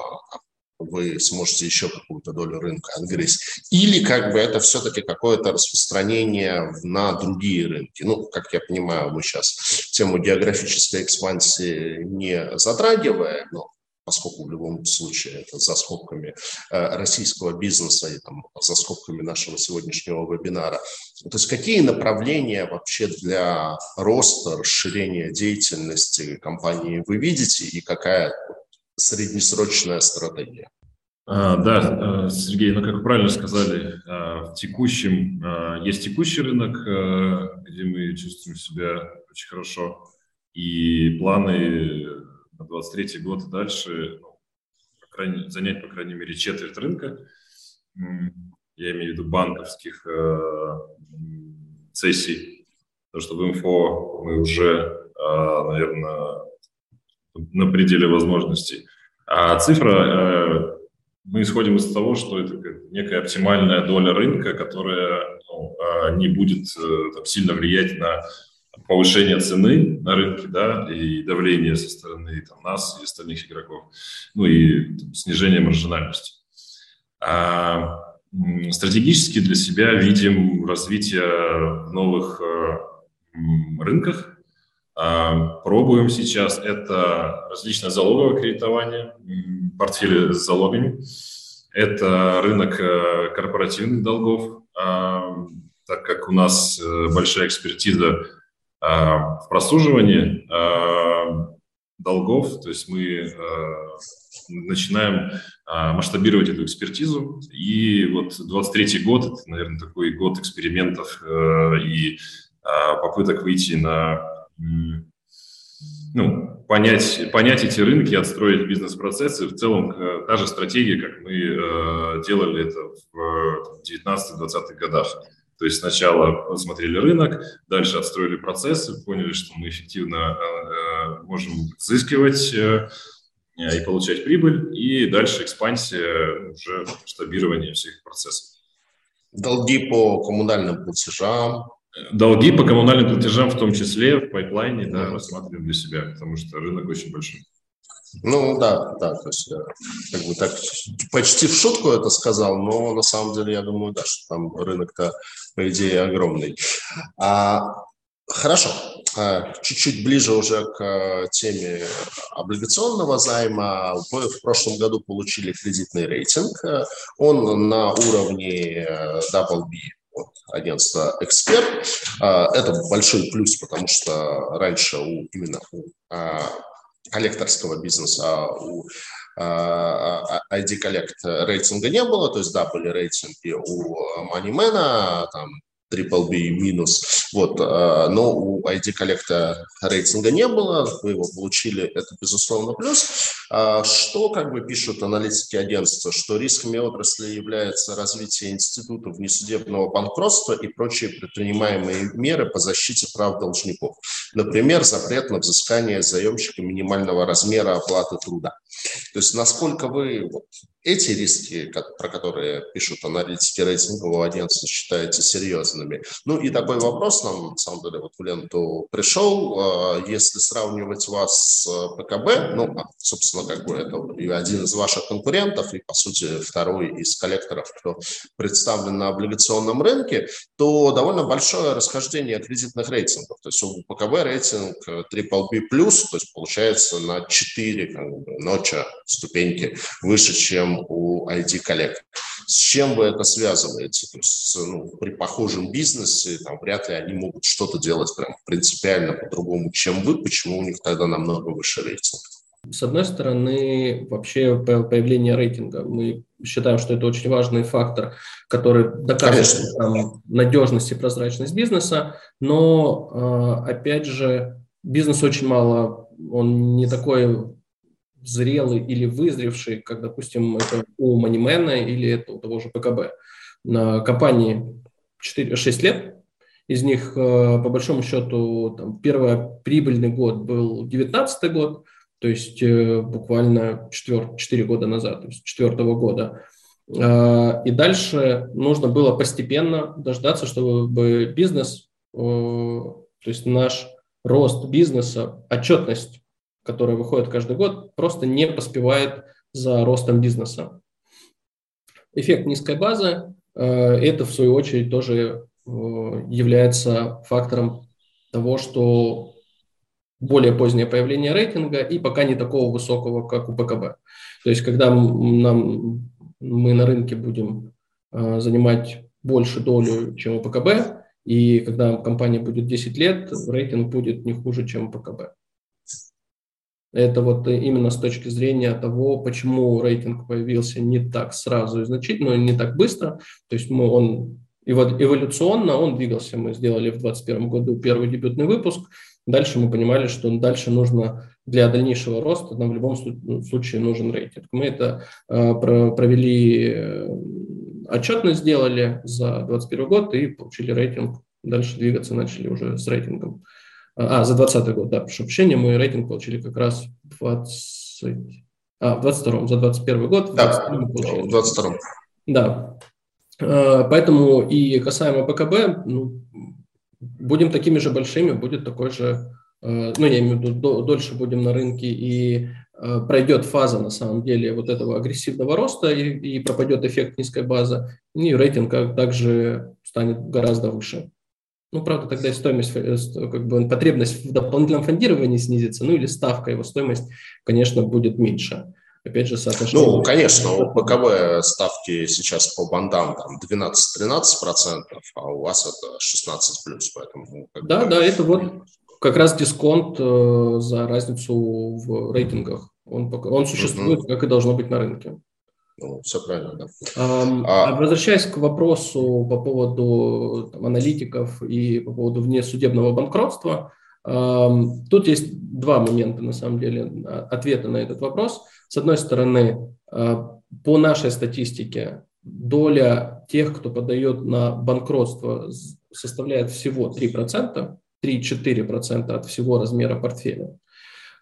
вы сможете еще какую-то долю рынка отгрызть. Или как бы это все-таки какое-то распространение на другие рынки. Ну, как я понимаю, мы сейчас тему географической экспансии не затрагиваем, но поскольку в любом случае это за скобками э, российского бизнеса и там, за скобками нашего сегодняшнего вебинара. То есть какие направления вообще для роста, расширения деятельности компании вы видите и какая среднесрочная стратегия? А, да, э, Сергей, ну, как вы правильно сказали, э, в текущем, э, есть текущий рынок, где мы чувствуем себя очень хорошо, и планы на 23 год и дальше ну, по крайней, занять, по крайней мере, четверть рынка, я имею в виду банковских сессий, потому что в инфо мы уже, наверное, на пределе возможностей. А цифра, э, мы исходим из того, что это некая оптимальная доля рынка, которая ну, а, не будет э, там, сильно влиять на повышение цены на рынке, да, и давление со стороны там, нас и остальных игроков, ну и там, снижение маржинальности. А, стратегически для себя видим развитие новых э, рынках, пробуем сейчас это различное залоговое кредитование, портфели с залогами. Это рынок э, корпоративных долгов, а, так как у нас э, большая экспертиза а, в прослуживании долгов, то есть мы э, начинаем масштабировать эту экспертизу. И вот 23 год, это, наверное, такой год экспериментов и попыток выйти на ну, понять, понять эти рынки, отстроить бизнес-процессы. В целом, э, та же стратегия, как мы э, делали это в 19-20-х годах. То есть сначала посмотрели рынок, дальше отстроили процессы, поняли, что мы эффективно э, можем взыскивать и получать прибыль, и дальше экспансия, уже масштабирование всех процессов. Долги по коммунальным платежам, Долги по коммунальным платежам в том числе в пайплайне, да, рассматриваем для себя, потому что рынок очень большой. Ну да, да, то есть я как бы так почти в шутку это сказал, но на самом деле я думаю, да, что там рынок-то по идее огромный. А, хорошо, а, чуть-чуть ближе уже к теме облигационного займа. Вы в прошлом году получили кредитный рейтинг. Он на уровне double B вот, агентства «Эксперт». А, это большой плюс, потому что раньше у, именно у а, коллекторского бизнеса, у а, ID Collect рейтинга не было, то есть да, были рейтинги у Moneyman, там Triple B минус. Вот, э, но у ID коллекта рейтинга не было, вы его получили, это безусловно плюс. А что как бы пишут аналитики агентства, что рисками отрасли является развитие институтов внесудебного банкротства и прочие предпринимаемые меры по защите прав должников. Например, запрет на взыскание заемщика минимального размера оплаты труда. То есть насколько вы вот, эти риски, про которые пишут аналитики рейтингового агентства, считаете серьезными? Ну и такой вопрос нам, на самом деле, вот в ленту пришел. А, если сравнивать вас с ПКБ, ну, а, собственно, как бы это один из ваших конкурентов и, по сути, второй из коллекторов, кто представлен на облигационном рынке, то довольно большое расхождение кредитных рейтингов. То есть у ПКБ рейтинг Triple B+, то есть получается на 4 как бы, ноча ступеньки выше, чем чем у IT-коллег. С чем вы это связываете? То есть ну, при похожем бизнесе там, вряд ли они могут что-то делать прям принципиально по-другому, чем вы. Почему у них тогда намного выше рейтинг? С одной стороны, вообще появление рейтинга. Мы считаем, что это очень важный фактор, который доказывает там, надежность и прозрачность бизнеса, но, а, опять же, бизнес очень мало, он не такой зрелый или вызревший, как, допустим, это у Манимена или это у того же ПКБ. На компании 4, 6 лет, из них, а, по большому счету, там, первый прибыльный год был 2019 год, то есть э, буквально 4, 4 года назад, то есть 4 года. А, и дальше нужно было постепенно дождаться, чтобы бизнес, э, то есть наш рост бизнеса, отчетность, которая выходит каждый год, просто не поспевает за ростом бизнеса. Эффект низкой базы э, – это, в свою очередь, тоже является фактором того, что более позднее появление рейтинга и пока не такого высокого, как у ПКБ. То есть, когда нам, мы на рынке будем э, занимать больше долю, чем у ПКБ, и когда компания будет 10 лет, рейтинг будет не хуже, чем у ПКБ. Это вот именно с точки зрения того, почему рейтинг появился не так сразу и значительно, не так быстро. То есть мы, он эволюционно он двигался. Мы сделали в 2021 году первый дебютный выпуск, Дальше мы понимали, что дальше нужно для дальнейшего роста, нам в любом ну, случае нужен рейтинг. Мы это э, провели, э, отчетность сделали за 2021 год и получили рейтинг. Дальше двигаться начали уже с рейтингом. А, за 2020 год, да, прошу прощения, мы рейтинг получили как раз в 20... А, в 22 за 21 год. Да, в 22 Да. Э, поэтому и касаемо ПКБ, ну, будем такими же большими, будет такой же, э, ну, я имею в виду, дольше будем на рынке и э, пройдет фаза, на самом деле, вот этого агрессивного роста и, и пропадет эффект низкой базы, и рейтинг также станет гораздо выше. Ну, правда, тогда и стоимость, э, как бы потребность в дополнительном фондировании снизится, ну или ставка его стоимость, конечно, будет меньше. Опять же, соотношение... Ну, конечно, у ПКБ ставки сейчас по бандам там 12-13%, а у вас это 16 плюс, поэтому... Да, бы... да, это вот как раз дисконт э, за разницу в рейтингах. Он, он существует, mm-hmm. как и должно быть на рынке. Ну, все правильно, да. Um, а... Возвращаясь к вопросу по поводу там, аналитиков и по поводу внесудебного банкротства, тут есть два момента, на самом деле, а, ответа на этот вопрос – с одной стороны, э, по нашей статистике, доля тех, кто подает на банкротство, составляет всего 3%, 3-4% от всего размера портфеля.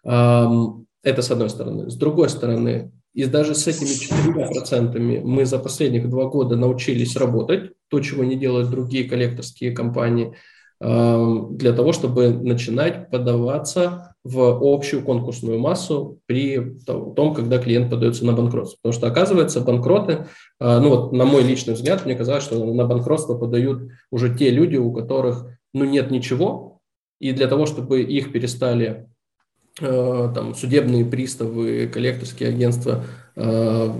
Это с одной стороны. С другой стороны, и даже с этими 4% мы за последних два года научились работать, то, чего не делают другие коллекторские компании, для того, чтобы начинать подаваться в общую конкурсную массу при том, когда клиент подается на банкротство. Потому что, оказывается, банкроты, а, ну вот на мой личный взгляд, мне казалось, что на банкротство подают уже те люди, у которых ну, нет ничего, и для того, чтобы их перестали там, судебные приставы, коллекторские агентства а,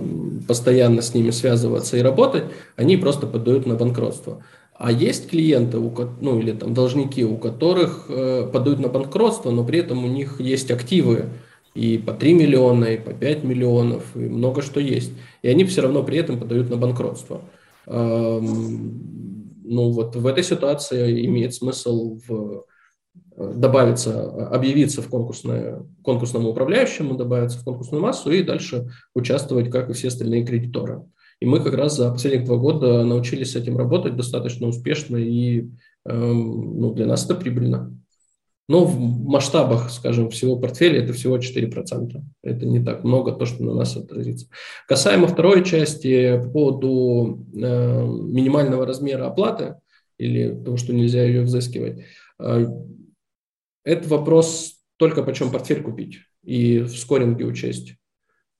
постоянно с ними связываться и работать, они просто подают на банкротство. А есть клиенты, ну или там должники, у которых э, подают на банкротство, но при этом у них есть активы и по 3 миллиона, и по 5 миллионов, и много что есть. И они все равно при этом подают на банкротство. Эм, ну вот в этой ситуации имеет смысл в, э, добавиться, объявиться в конкурсное, конкурсному управляющему, добавиться в конкурсную массу и дальше участвовать, как и все остальные кредиторы. И мы как раз за последних два года научились с этим работать достаточно успешно, и эм, ну, для нас это прибыльно. Но в масштабах, скажем, всего портфеля это всего 4%. Это не так много, то, что на нас отразится. Касаемо второй части по поводу э, минимального размера оплаты или того, что нельзя ее взыскивать, э, это вопрос только почем портфель купить и в скоринге учесть.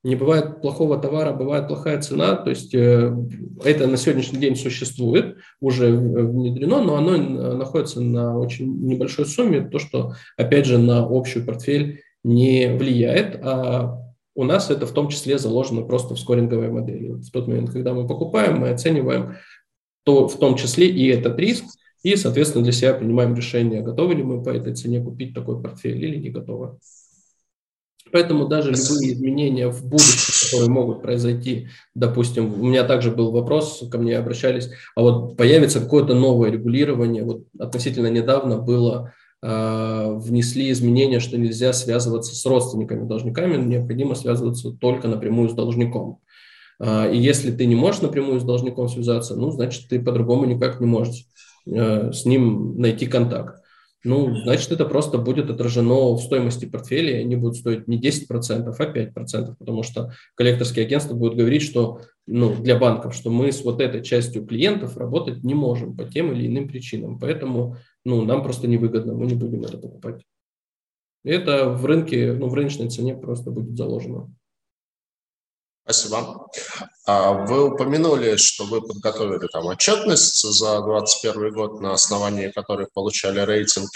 Не бывает плохого товара, бывает плохая цена. То есть э, это на сегодняшний день существует, уже внедрено, но оно находится на очень небольшой сумме, то, что, опять же, на общий портфель не влияет, а у нас это в том числе заложено просто в скоринговой модели. В тот момент, когда мы покупаем, мы оцениваем то, в том числе и этот риск, и, соответственно, для себя принимаем решение, готовы ли мы по этой цене купить такой портфель или не готовы. Поэтому даже любые изменения в будущем, которые могут произойти, допустим, у меня также был вопрос, ко мне обращались, а вот появится какое-то новое регулирование, вот относительно недавно было э, внесли изменения, что нельзя связываться с родственниками должниками, необходимо связываться только напрямую с должником. Э, и если ты не можешь напрямую с должником связаться, ну, значит, ты по-другому никак не можешь э, с ним найти контакт ну, значит, это просто будет отражено в стоимости портфеля, они будут стоить не 10%, а 5%, потому что коллекторские агентства будут говорить, что ну, для банков, что мы с вот этой частью клиентов работать не можем по тем или иным причинам, поэтому ну, нам просто невыгодно, мы не будем это покупать. это в рынке, ну, в рыночной цене просто будет заложено. Спасибо. А вы упомянули, что вы подготовили там отчетность за 2021 год, на основании которой получали рейтинг.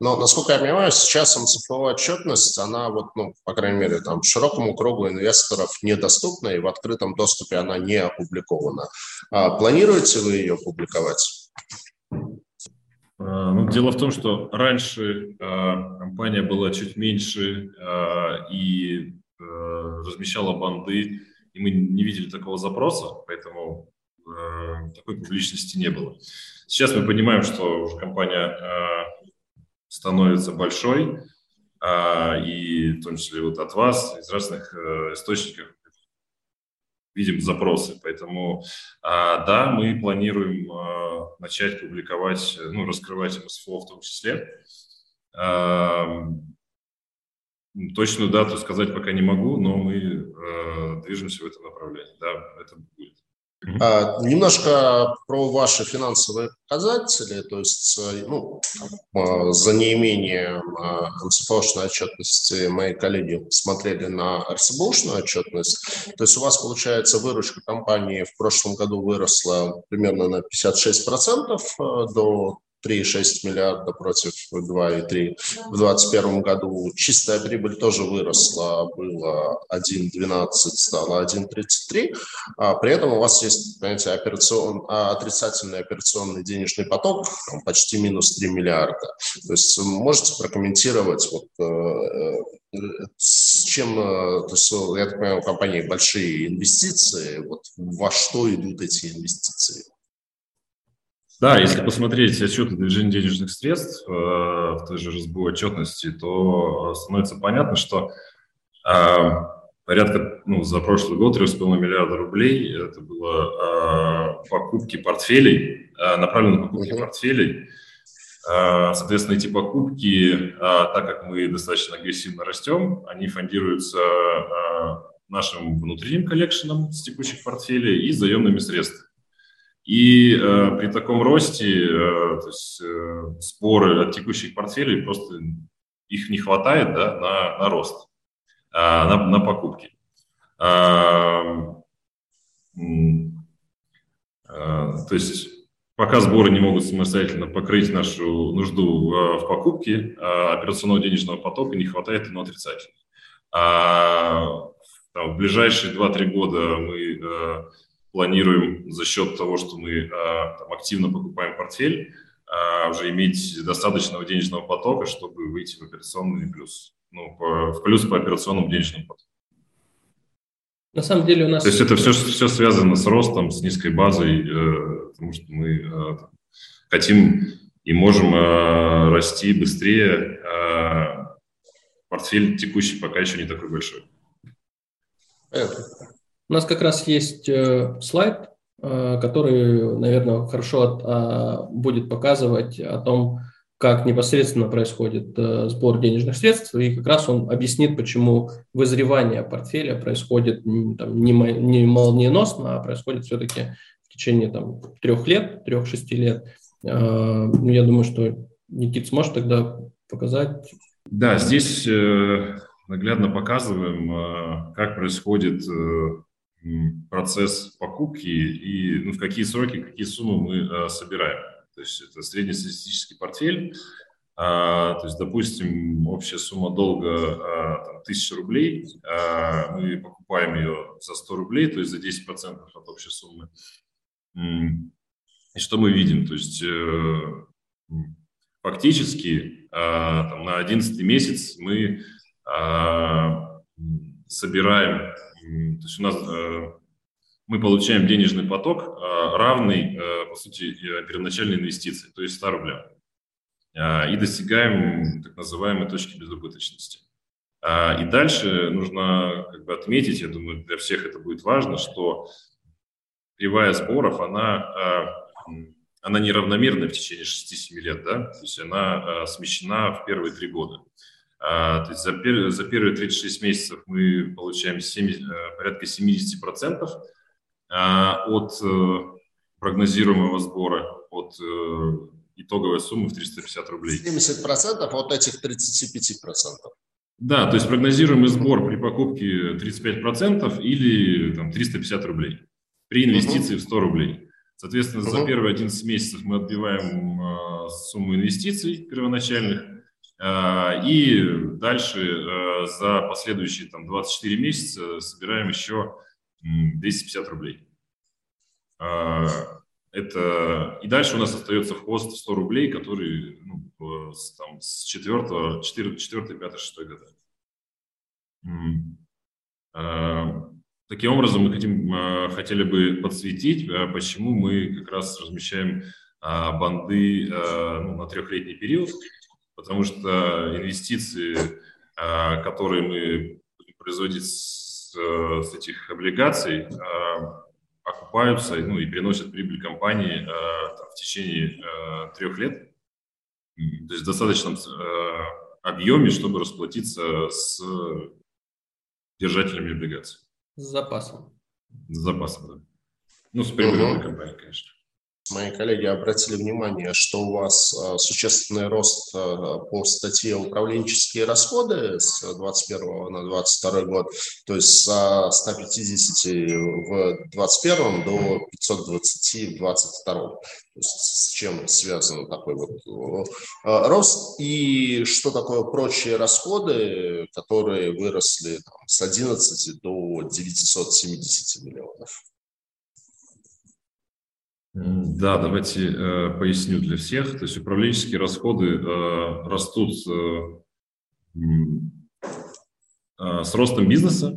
Но, насколько я понимаю, сейчас МЦФО отчетность, она вот, ну, по крайней мере, там широкому кругу инвесторов недоступна, и в открытом доступе она не опубликована. А планируете вы ее публиковать? А, ну, дело в том, что раньше э, компания была чуть меньше э, и э, размещала банды и мы не видели такого запроса, поэтому э, такой публичности не было. Сейчас мы понимаем, что уже компания э, становится большой, э, и в том числе вот от вас, из разных э, источников видим запросы. Поэтому, э, да, мы планируем э, начать публиковать, ну, раскрывать МСФО в том числе. Э, Точную дату сказать пока не могу, но мы э, движемся в этом направлении. Да, это будет. А, немножко про ваши финансовые показатели, то есть э, ну, а, за неимением МСФОшной отчетности мои коллеги смотрели на РСБОшную отчетность. То есть у вас, получается, выручка компании в прошлом году выросла примерно на 56% э, до 3,6 миллиарда против 2,3 в 2021 году. Чистая прибыль тоже выросла, было 1,12, стало 1,33. А при этом у вас есть, понимаете, операцион, а, отрицательный операционный денежный поток, почти минус 3 миллиарда. То есть можете прокомментировать, вот, э, э, с чем, э, то есть, я так понимаю, у компании большие инвестиции, вот во что идут эти инвестиции? Да, если посмотреть отчет о движении денежных средств э, в той же РСБУ отчетности, то становится понятно, что э, порядка, ну, за прошлый год 3,5 миллиарда рублей это было э, покупки портфелей, э, направленные на покупки портфелей. Э, соответственно, эти покупки, э, так как мы достаточно агрессивно растем, они фондируются э, нашим внутренним коллекшеном с текущих портфелей и заемными средствами. И э, при таком росте э, то есть, э, сборы от текущих портфелей просто их не хватает да, на, на рост, э, на, на покупки. Э, э, то есть пока сборы не могут самостоятельно покрыть нашу нужду в, в покупке, э, операционного денежного потока не хватает и на отрицательных. А, там, в ближайшие 2-3 года мы э, планируем за счет того, что мы а, там, активно покупаем портфель, а, уже иметь достаточного денежного потока, чтобы выйти в операционный плюс, ну, по, в плюс по операционному денежному потоку. На самом деле у нас... То есть это все, все связано с ростом, с низкой базой, э, потому что мы э, хотим и можем э, расти быстрее. Портфель текущий пока еще не такой большой. Понятно. У нас как раз есть э, слайд, э, который, наверное, хорошо а, будет показывать о том, как непосредственно происходит э, сбор денежных средств, и как раз он объяснит, почему вызревание портфеля происходит там, не, не молниеносно, а происходит все-таки в течение там, трех лет, трех-шести лет. Ну, я думаю, что Никит сможет тогда показать. Да, здесь наглядно показываем, как происходит процесс покупки и ну, в какие сроки, какие суммы мы э, собираем. То есть это среднестатистический портфель. А, то есть, допустим, общая сумма долга а, там, 1000 рублей, а, мы покупаем ее за 100 рублей, то есть за 10% от общей суммы. И что мы видим? То есть э, фактически а, там, на 11 месяц мы а, собираем, то есть у нас мы получаем денежный поток, равный, по сути, первоначальной инвестиции, то есть 100 рублям. И достигаем так называемой точки безубыточности. И дальше нужно как бы отметить, я думаю, для всех это будет важно, что кривая сборов, она она неравномерна в течение 6-7 лет, да, то есть она смещена в первые три года. А, то есть за, пер, за первые 36 месяцев мы получаем 70, э, порядка 70% а, от э, прогнозируемого сбора, от э, итоговой суммы в 350 рублей. 70% от этих 35%? Да, то есть прогнозируемый сбор при покупке 35% или там, 350 рублей при инвестиции uh-huh. в 100 рублей. Соответственно, за первые 11 месяцев мы отбиваем э, сумму инвестиций первоначальных, и дальше э, за последующие там, 24 месяца собираем еще 250 рублей. Это... И дальше у нас остается в хост 100 рублей, который ну, с, там, с 4, 4, 4, 5, 6 года. Таким образом, мы хотим, хотели бы подсветить, почему мы как раз размещаем банды ну, на трехлетний период, потому что инвестиции, которые мы будем производить с, с этих облигаций, окупаются ну, и приносят прибыль компании там, в течение трех лет, то есть в достаточном объеме, чтобы расплатиться с держателями облигаций. С запасом. С запасом, да. Ну, с прибыльной угу. компанией, конечно. Мои коллеги обратили внимание, что у вас э, существенный рост э, по статье управленческие расходы с 2021 на 2022 год, то есть с 150 в 2021 до 520 в 2022. То есть с чем связан такой вот э, рост и что такое прочие расходы, которые выросли с 11 до 970 миллионов? Да, давайте э, поясню для всех. То есть управленческие расходы э, растут э, э, с ростом бизнеса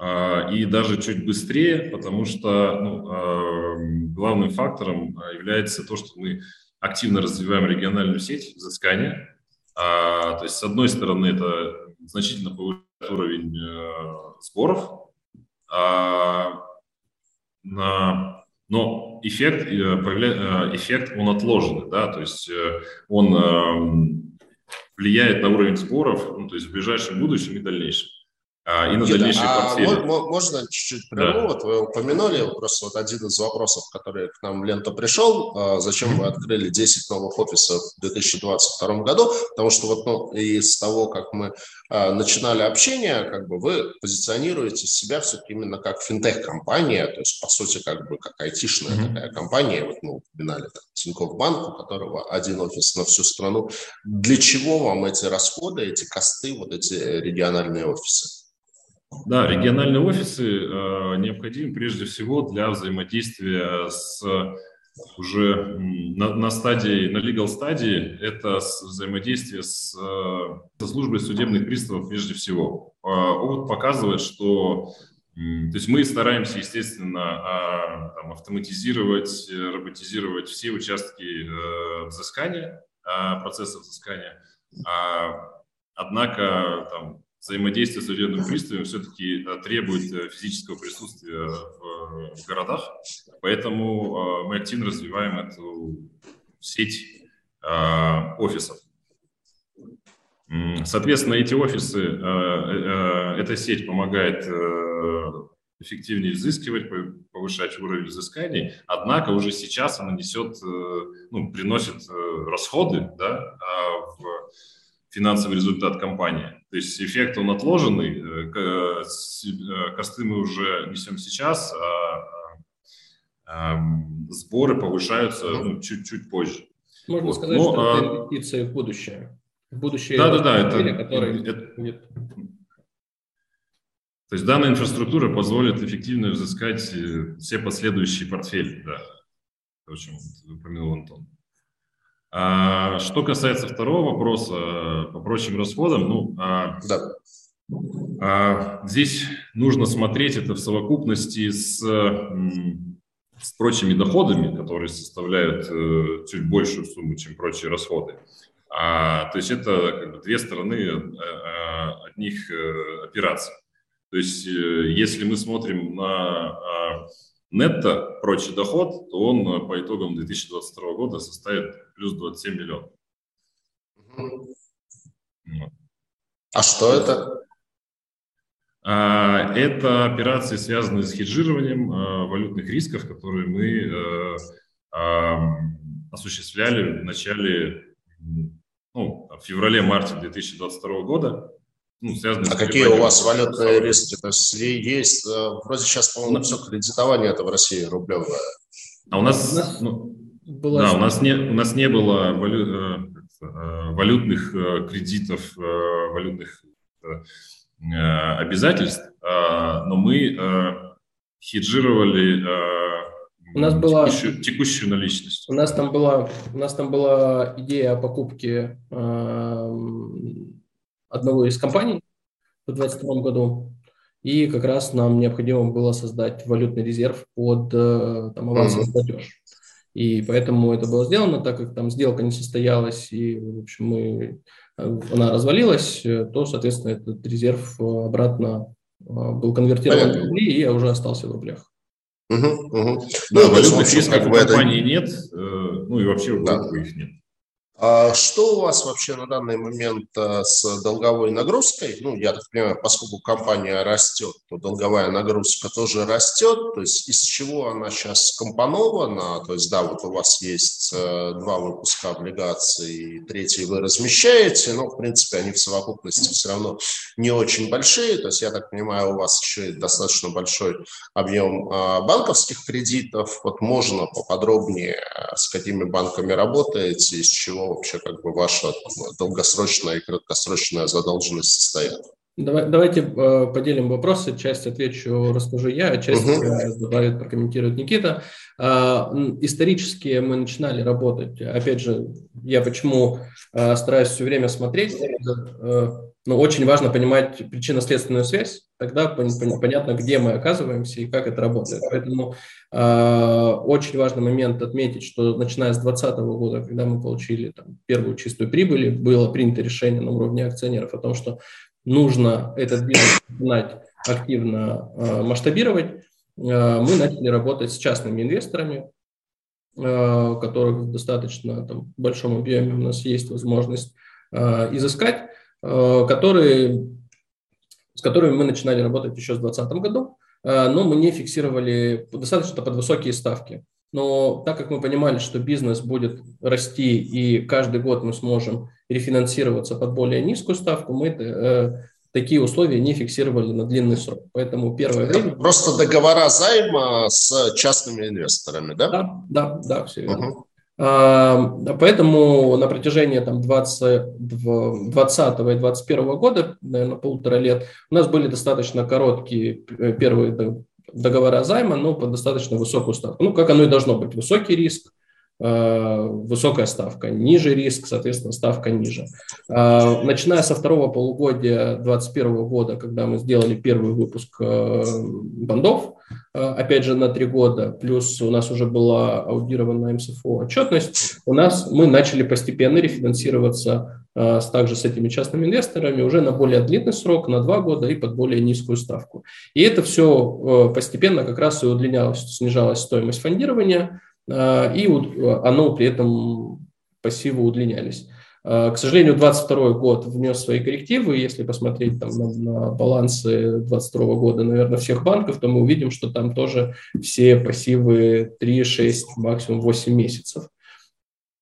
э, и даже чуть быстрее, потому что ну, э, главным фактором является то, что мы активно развиваем региональную сеть взыскания. То есть, с одной стороны, это значительно повышает уровень сборов, на эффект, э, э, эффект он отложенный, да, то есть э, он эм, влияет на уровень сборов, ну, то есть в ближайшем будущем и дальнейшем. А, и на дальнейшие а портфели. Можно чуть-чуть прямо? Да. Вот вы упомянули, просто вот один из вопросов, который к нам в ленту пришел, а, зачем вы открыли 10 новых офисов в 2022 году, потому что вот ну, из того, как мы а, начинали общение, как бы вы позиционируете себя все-таки именно как финтех-компания, то есть, по сути, как бы как айтишная mm-hmm. такая компания, вот мы упоминали там, Тинькофф Банк, у которого один офис на всю страну. Для чего вам эти расходы, эти косты, вот эти региональные офисы? Да, региональные офисы э, необходимы прежде всего для взаимодействия с уже на, на стадии, на legal стадии, это взаимодействие с, со службой судебных приставов прежде всего. Э, опыт показывает, что то есть мы стараемся, естественно, а, там, автоматизировать, роботизировать все участки э, взыскания, э, процесса взыскания. А, однако там, взаимодействие с судебным приставом все-таки э, требует э, физического присутствия в, в городах, поэтому э, мы активно развиваем эту сеть офисов. Соответственно, эти офисы, эта сеть помогает эффективнее взыскивать, повышать уровень взысканий, однако уже сейчас она несет, ну, приносит расходы да, а в финансовый результат компании. То есть эффект он отложенный, э, э, э, косты мы уже несем сейчас, а, а сборы повышаются ну, чуть-чуть позже. Можно вот. сказать, Но, что а... это инвестиции в будущее. В будущее. Да, да, да. Это, который это... То есть данная инфраструктура позволит эффективно взыскать все последующие портфели, да, то, о чем упомянул Антон. А, что касается второго вопроса по прочим расходам, ну, а, да. а, здесь нужно смотреть это в совокупности с, с прочими доходами, которые составляют э, чуть большую сумму, чем прочие расходы. А, то есть это как бы две стороны э, э, одних операций. То есть если мы смотрим на а, нетто прочий доход, то он по итогам 2022 года составит плюс 27 миллионов. А что это? А, это операции, связанные с хеджированием а, валютных рисков, которые мы э, осуществляли в начале, ну, в феврале-марте 2022 года. Ну, а какие у вас валютные риски? То есть есть, э, вроде сейчас, по-моему, все кредитование это в России рублевое. А у нас, ну, была да, у нас не, у нас не было валю, э, валютных кредитов, валютных Э, обязательств, а, но мы э, хеджировали э, у нас была текущую, текущую наличность. У нас там была, у нас там была идея о покупке одного из компаний в 2022 году, и как раз нам необходимо было создать валютный резерв под там, авансовый mm-hmm. платеж. И поэтому это было сделано, так как там сделка не состоялась, и, в общем, мы она развалилась, э, то, соответственно, этот резерв э, обратно э, был конвертирован Понятно. в рубли и уже остался в рублях. Угу, угу. Да, ну, валютных рисков в компании это... нет, ну и вообще в да. их нет. А что у вас вообще на данный момент э, с долговой нагрузкой? Ну, я так понимаю, поскольку компания растет, то долговая нагрузка тоже растет. То есть из чего она сейчас скомпонована? То есть, да, вот у вас есть э, два выпуска облигаций, третий вы размещаете, но, в принципе, они в совокупности все равно не очень большие. То есть, я так понимаю, у вас еще и достаточно большой объем э, банковских кредитов. Вот можно поподробнее, с какими банками работаете, из чего вообще как бы ваша долгосрочная и краткосрочная задолженность состоят? Давай, давайте э, поделим вопросы. Часть отвечу, расскажу я, а часть угу. добавит, прокомментирует Никита. Э, исторически мы начинали работать. Опять же, я почему э, стараюсь все время смотреть. Э, но очень важно понимать причинно-следственную связь, тогда понятно, где мы оказываемся и как это работает. Поэтому э, очень важный момент отметить, что начиная с 2020 года, когда мы получили там, первую чистую прибыль, было принято решение на уровне акционеров о том, что нужно этот бизнес начинать активно э, масштабировать, э, мы начали работать с частными инвесторами, э, которых в достаточно там, большом объеме у нас есть возможность э, изыскать. Э, которые, с которыми мы начинали работать еще в 2020 году, э, но мы не фиксировали достаточно под высокие ставки. Но так как мы понимали, что бизнес будет расти и каждый год мы сможем рефинансироваться под более низкую ставку, мы э, такие условия не фиксировали на длинный срок. Поэтому первое время... Просто договора займа с частными инвесторами, да? Да, да, да, все верно. Угу. Поэтому на протяжении там, 20, 20 и 2021 года, наверное, полтора лет, у нас были достаточно короткие э, первые договора займа, но по достаточно высокую ставку. Ну, как оно и должно быть. Высокий риск, высокая ставка, ниже риск, соответственно, ставка ниже. Э, начиная со второго полугодия 2021 года, когда мы сделали первый выпуск э, бандов, опять же, на три года, плюс у нас уже была аудирована МСФО отчетность, у нас мы начали постепенно рефинансироваться также с этими частными инвесторами уже на более длинный срок, на два года и под более низкую ставку. И это все постепенно как раз и удлинялось, снижалась стоимость фондирования, и оно при этом пассивы удлинялись. А, к сожалению, 2022 год внес свои коррективы. Если посмотреть там, на, на балансы 2022 года, наверное, всех банков, то мы увидим, что там тоже все пассивы 3, 6, максимум 8 месяцев.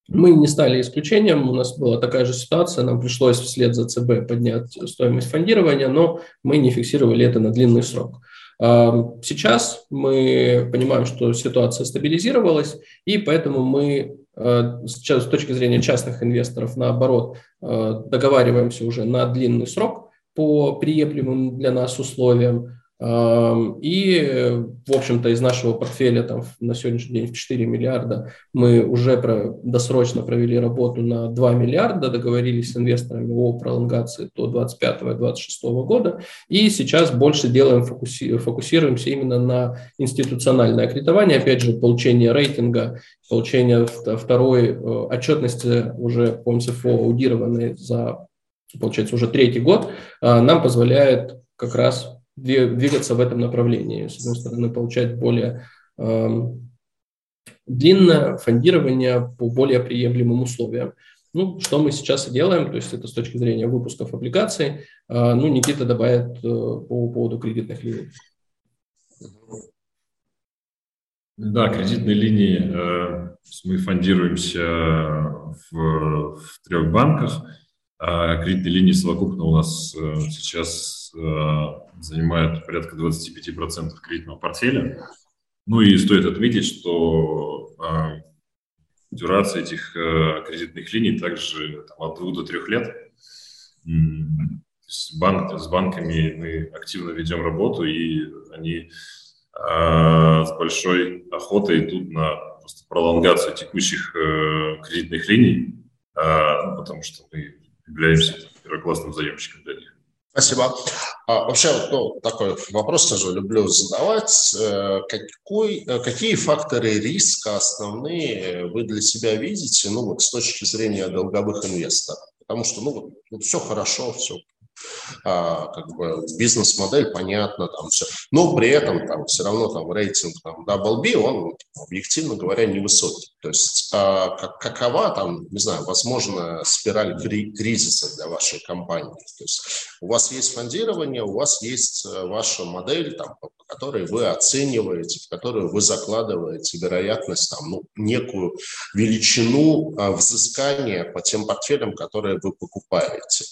Мы не стали исключением, у нас была такая же ситуация, нам пришлось вслед за ЦБ поднять стоимость фондирования, но мы не фиксировали это на длинный срок. Сейчас мы понимаем, что ситуация стабилизировалась, и поэтому мы э, сейчас с точки зрения частных инвесторов, наоборот, э, договариваемся уже на длинный срок по приемлемым для нас условиям. И, в общем-то, из нашего портфеля там, на сегодняшний день в 4 миллиарда мы уже про, досрочно провели работу на 2 миллиарда, договорились с инвесторами о пролонгации до 2025-2026 года. И сейчас больше делаем, фокуси, фокусируемся именно на институциональное кредитование, опять же, получение рейтинга, получение второй э, отчетности уже по МСФО аудированной за, получается, уже третий год, э, нам позволяет как раз двигаться в этом направлении. С одной стороны, получать более э, длинное фондирование по более приемлемым условиям. Ну, что мы сейчас и делаем, то есть это с точки зрения выпусков облигаций. Э, ну, Никита добавит э, по поводу кредитных линий. Да, кредитные линии. Э, мы фондируемся в, в трех банках. Кредитные линии совокупно у нас сейчас э, занимают порядка 25% кредитного портфеля. Ну и стоит отметить, что э, дюрация этих кредитных линий также там, от двух до трех лет. С, банк, с банками мы активно ведем работу, и они с большой охотой идут на пролонгацию текущих кредитных линий, ну, потому что мы являемся первоклассным заемщиком для них. Спасибо. А, вообще, ну, такой вопрос тоже люблю задавать. Э, какой, э, какие факторы риска основные вы для себя видите, ну, вот с точки зрения долговых инвесторов? Потому что, ну, вот, все хорошо, все а, как бы бизнес-модель, понятно, там все. Но при этом там все равно там рейтинг там Double B, он, объективно говоря, невысокий. То есть а, как, какова там, не знаю, возможно, спираль кризиса для вашей компании? То есть у вас есть фондирование, у вас есть э, ваша модель, там, по которой вы оцениваете, в которую вы закладываете вероятность, там, ну, некую величину а, взыскания по тем портфелям, которые вы покупаете.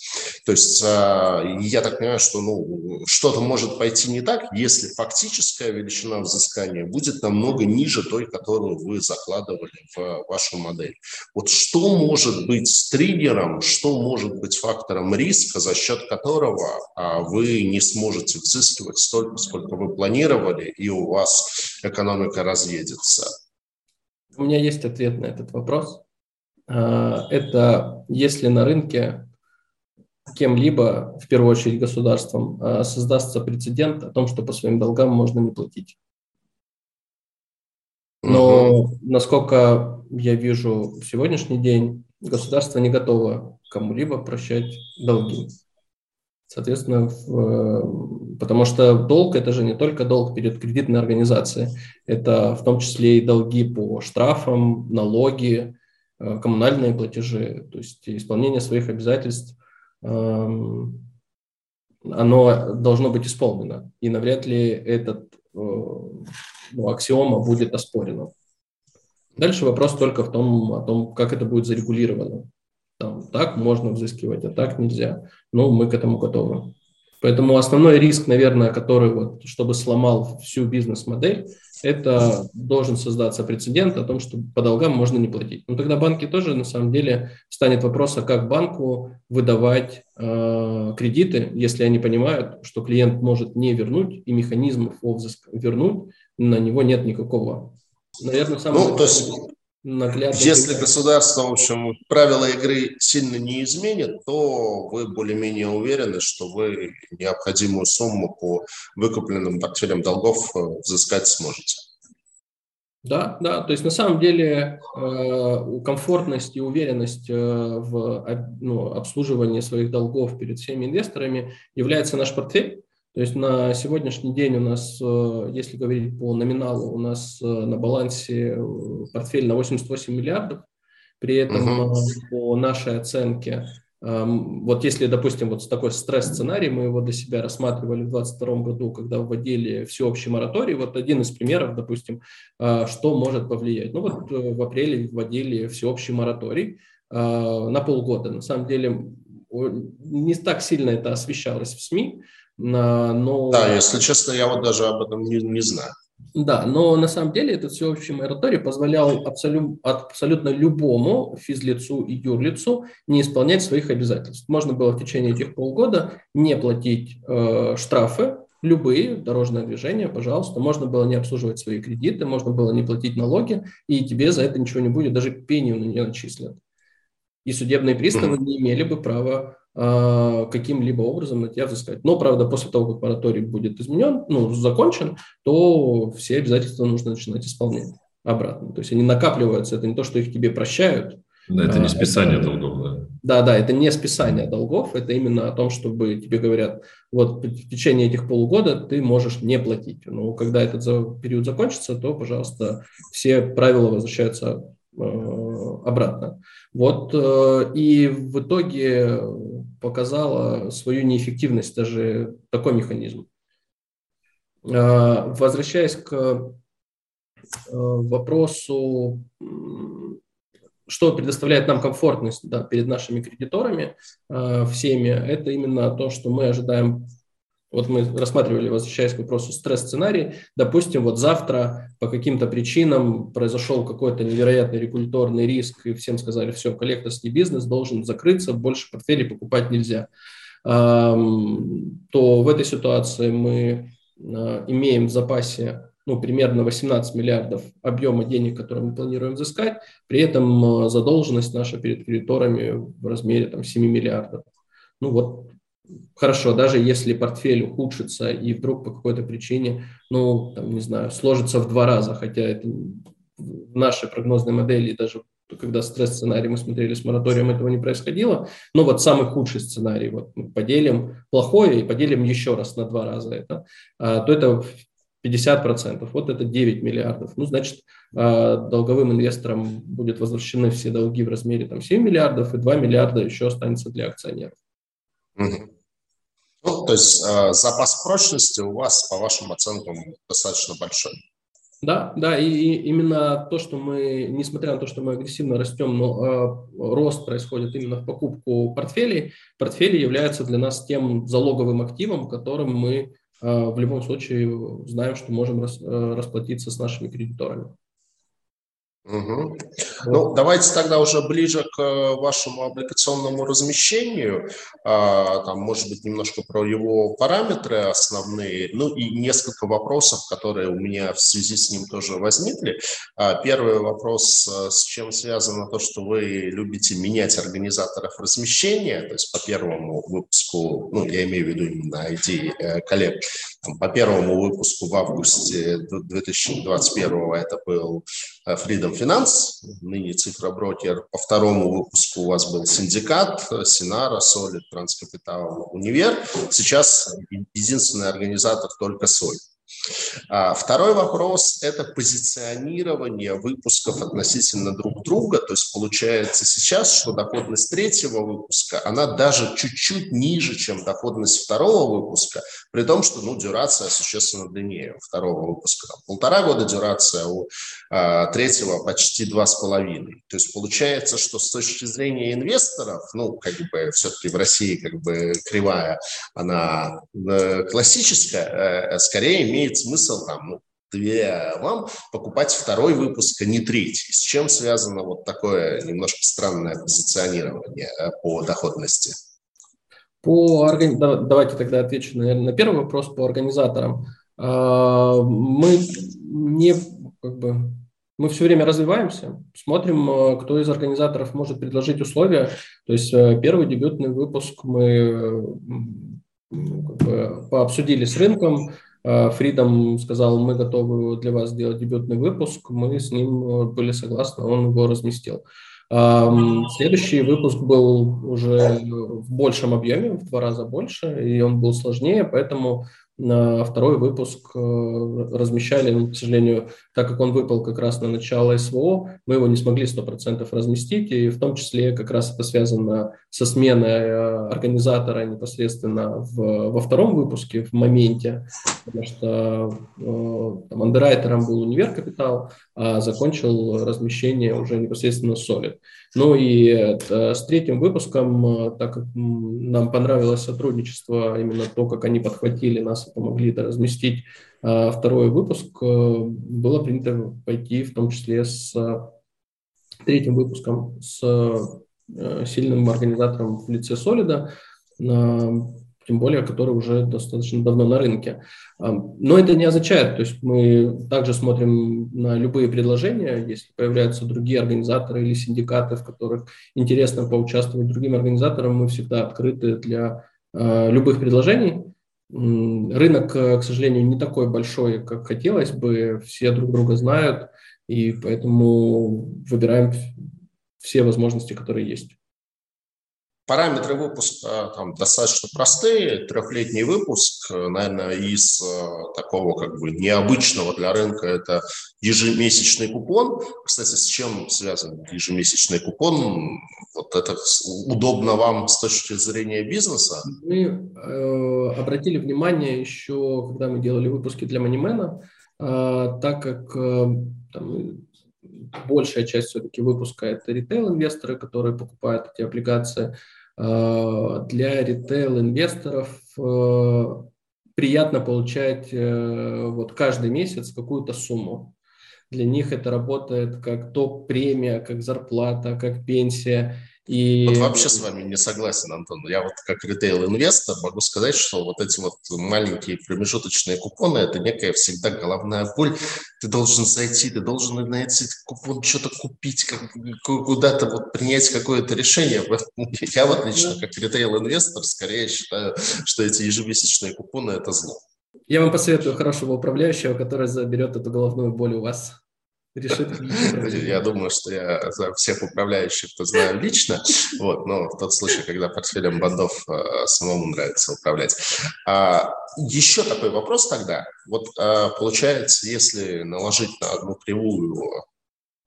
То есть а, я так понимаю, что ну, что-то может пойти не так, если фактическая величина взыскания будет намного ниже той, которую вы закладывали в вашу модель. Вот что может быть триггером, что может быть фактором риска, за счет которого а, вы не сможете взыскивать столько, сколько вы планировали, и у вас экономика разъедется? У меня есть ответ на этот вопрос. А, это если на рынке кем-либо, в первую очередь государством, а, создастся прецедент о том, что по своим долгам можно не платить. Но угу. насколько я вижу в сегодняшний день, государство не готово кому-либо прощать долги. Соответственно, в, потому что долг – это же не только долг перед кредитной организацией, это в том числе и долги по штрафам, налоги, э, коммунальные платежи, то есть исполнение своих обязательств оно должно быть исполнено. И навряд ли этот э, ну, аксиома будет оспорена. Дальше вопрос только в том, о том, как это будет зарегулировано. Там, так можно взыскивать, а так нельзя. Но мы к этому готовы. Поэтому основной риск, наверное, который, вот, чтобы сломал всю бизнес-модель, это должен создаться прецедент о том, что по долгам можно не платить. Но тогда банки тоже, на самом деле, станет вопрос, а как банку выдавать э, кредиты, если они понимают, что клиент может не вернуть, и механизмов вернуть на него нет никакого. Наверное, самое... Ну, то есть наглядно. Если государство, в общем, правила игры сильно не изменит, то вы более-менее уверены, что вы необходимую сумму по выкупленным портфелям долгов э, взыскать сможете. Да, да, то есть на самом деле э, комфортность и уверенность э, в ну, обслуживании своих долгов перед всеми инвесторами является наш портфель. То есть на сегодняшний день у нас, э, если говорить по номиналу, у нас э, на балансе э, портфель на 88 миллиардов. При этом угу. по нашей оценке, эм, вот если, допустим, вот такой стресс-сценарий, мы его для себя рассматривали в 2022 году, когда вводили всеобщий мораторий, вот один из примеров, допустим, что может повлиять. Ну вот в апреле вводили всеобщий мораторий на полгода. На самом деле не так сильно это освещалось в СМИ, но... Да, если честно, я вот даже об этом не, не знаю. Да, но на самом деле этот всеобщий мораторий позволял абсолют, абсолютно любому физлицу и юрлицу не исполнять своих обязательств. Можно было в течение этих полгода не платить э, штрафы, любые дорожные движения, пожалуйста, можно было не обслуживать свои кредиты, можно было не платить налоги, и тебе за это ничего не будет, даже пению нее начислят. И судебные приставы не имели бы права каким-либо образом на тебя взыскать. Но, правда, после того, как мораторий будет изменен, ну, закончен, то все обязательства нужно начинать исполнять обратно. То есть они накапливаются, это не то, что их тебе прощают. Да, это не а, списание это, долгов, да. Да, да, это не списание долгов, это именно о том, чтобы тебе говорят, вот в течение этих полугода ты можешь не платить. Но когда этот период закончится, то, пожалуйста, все правила возвращаются э, обратно. Вот э, и в итоге показала свою неэффективность даже такой механизм. Э, возвращаясь к Э, вопросу, что предоставляет нам комфортность да, перед нашими кредиторами э, всеми, это именно то, что мы ожидаем вот мы рассматривали, возвращаясь к вопросу стресс-сценарий, допустим, вот завтра по каким-то причинам произошел какой-то невероятный регуляторный риск, и всем сказали, все, коллекторский бизнес должен закрыться, больше портфелей покупать нельзя. То в этой ситуации мы э, имеем в запасе ну, примерно 18 миллиардов объема денег, которые мы планируем взыскать, при этом э, задолженность наша перед кредиторами в размере там, 7 миллиардов. Ну вот, хорошо, даже если портфель ухудшится и вдруг по какой-то причине, ну, там, не знаю, сложится в два раза, хотя это в нашей прогнозной модели даже когда стресс-сценарий мы смотрели с мораторием, этого не происходило. Но вот самый худший сценарий, вот мы поделим плохое и поделим еще раз на два раза это, а, то это 50%. Вот это 9 миллиардов. Ну, значит, а, долговым инвесторам будет возвращены все долги в размере там, 7 миллиардов, и 2 миллиарда еще останется для акционеров. Угу. Ну, то есть э, запас прочности у вас, по вашим оценкам, достаточно большой. Да, да, и, и именно то, что мы, несмотря на то, что мы агрессивно растем, но э, рост происходит именно в покупку портфелей, портфели являются для нас тем залоговым активом, которым мы а, в любом случае знаем, что можем э, расплатиться с нашими кредиторами. Угу. Ну, давайте тогда уже ближе к э, вашему облигационному размещению. А, там, может быть, немножко про его параметры основные, ну и несколько вопросов, которые у меня в связи с ним тоже возникли. А, первый вопрос, э, с чем связано то, что вы любите менять организаторов размещения, то есть по первому выпуску, ну, я имею в виду именно ID коллег, по первому выпуску в августе 2021 это был Freedom Finance, ныне Цифра брокер. По второму выпуску у вас был Синдикат, Синара, Солид, Транскапитал, Универ. Сейчас единственный организатор только Солид. А второй вопрос – это позиционирование выпусков относительно друг друга. То есть получается сейчас, что доходность третьего выпуска, она даже чуть-чуть ниже, чем доходность второго выпуска, при том, что ну, дюрация существенно длиннее у второго выпуска. Там, полтора года дюрация, у а, третьего почти два с половиной. То есть получается, что с точки зрения инвесторов, ну, как бы все-таки в России как бы кривая, она э, классическая, э, скорее имеет имеет смысл там, ну, вам покупать второй выпуск, а не третий. С чем связано вот такое немножко странное позиционирование э, по доходности? По органи... Давайте тогда отвечу, наверное, на первый вопрос по организаторам. А, мы не как бы мы все время развиваемся, смотрим, э, кто из организаторов может предложить условия. То есть э, первый дебютный выпуск мы как бы, пообсудили с рынком, Фридом сказал, мы готовы для вас сделать дебютный выпуск, мы с ним э, были согласны, он его разместил. Следующий выпуск был уже в большем объеме, в два раза больше, и он был сложнее, поэтому на второй выпуск э, размещали, но, к сожалению, так как он выпал как раз на начало СВО, мы его не смогли 100% разместить, и в том числе как раз это связано со сменой э, организатора непосредственно в, во втором выпуске, в моменте, потому что э, там, андеррайтером был Универ Капитал, а закончил размещение уже непосредственно Solid. Ну и э, с третьим выпуском, э, так как нам понравилось сотрудничество, именно то, как они подхватили нас и помогли это разместить, э, второй выпуск, было принято пойти в том числе с третьим выпуском с сильным организатором в лице Солида. Тем более, которые уже достаточно давно на рынке. Но это не означает, то есть мы также смотрим на любые предложения, если появляются другие организаторы или синдикаты, в которых интересно поучаствовать другим организаторам, мы всегда открыты для а, любых предложений. Рынок, к сожалению, не такой большой, как хотелось бы, все друг друга знают, и поэтому выбираем все возможности, которые есть. Параметры выпуска там достаточно простые. Трехлетний выпуск, наверное, из э, такого как бы необычного для рынка это ежемесячный купон. Кстати, с чем связан ежемесячный купон? Вот это удобно вам с точки зрения бизнеса? Мы э, обратили внимание еще, когда мы делали выпуски для Манимена, э, так как э, там, большая часть все-таки выпуска это ритейл-инвесторы, которые покупают эти облигации. Э, для ритейл-инвесторов э, приятно получать э, вот каждый месяц какую-то сумму. Для них это работает как топ-премия, как зарплата, как пенсия. И... Вот вообще с вами не согласен, Антон. Я вот как ритейл-инвестор могу сказать, что вот эти вот маленькие промежуточные купоны – это некая всегда головная боль. Ты должен зайти, ты должен на эти купоны что-то купить, как, куда-то вот принять какое-то решение. Я вот лично как ритейл-инвестор скорее считаю, что эти ежемесячные купоны – это зло. Я вам посоветую хорошего управляющего, который заберет эту головную боль у вас решит. Я думаю, что я всех управляющих то знаю лично, вот, но в тот случай, когда портфелем бандов э, самому нравится управлять. А, еще такой вопрос тогда. Вот а, получается, если наложить на одну кривую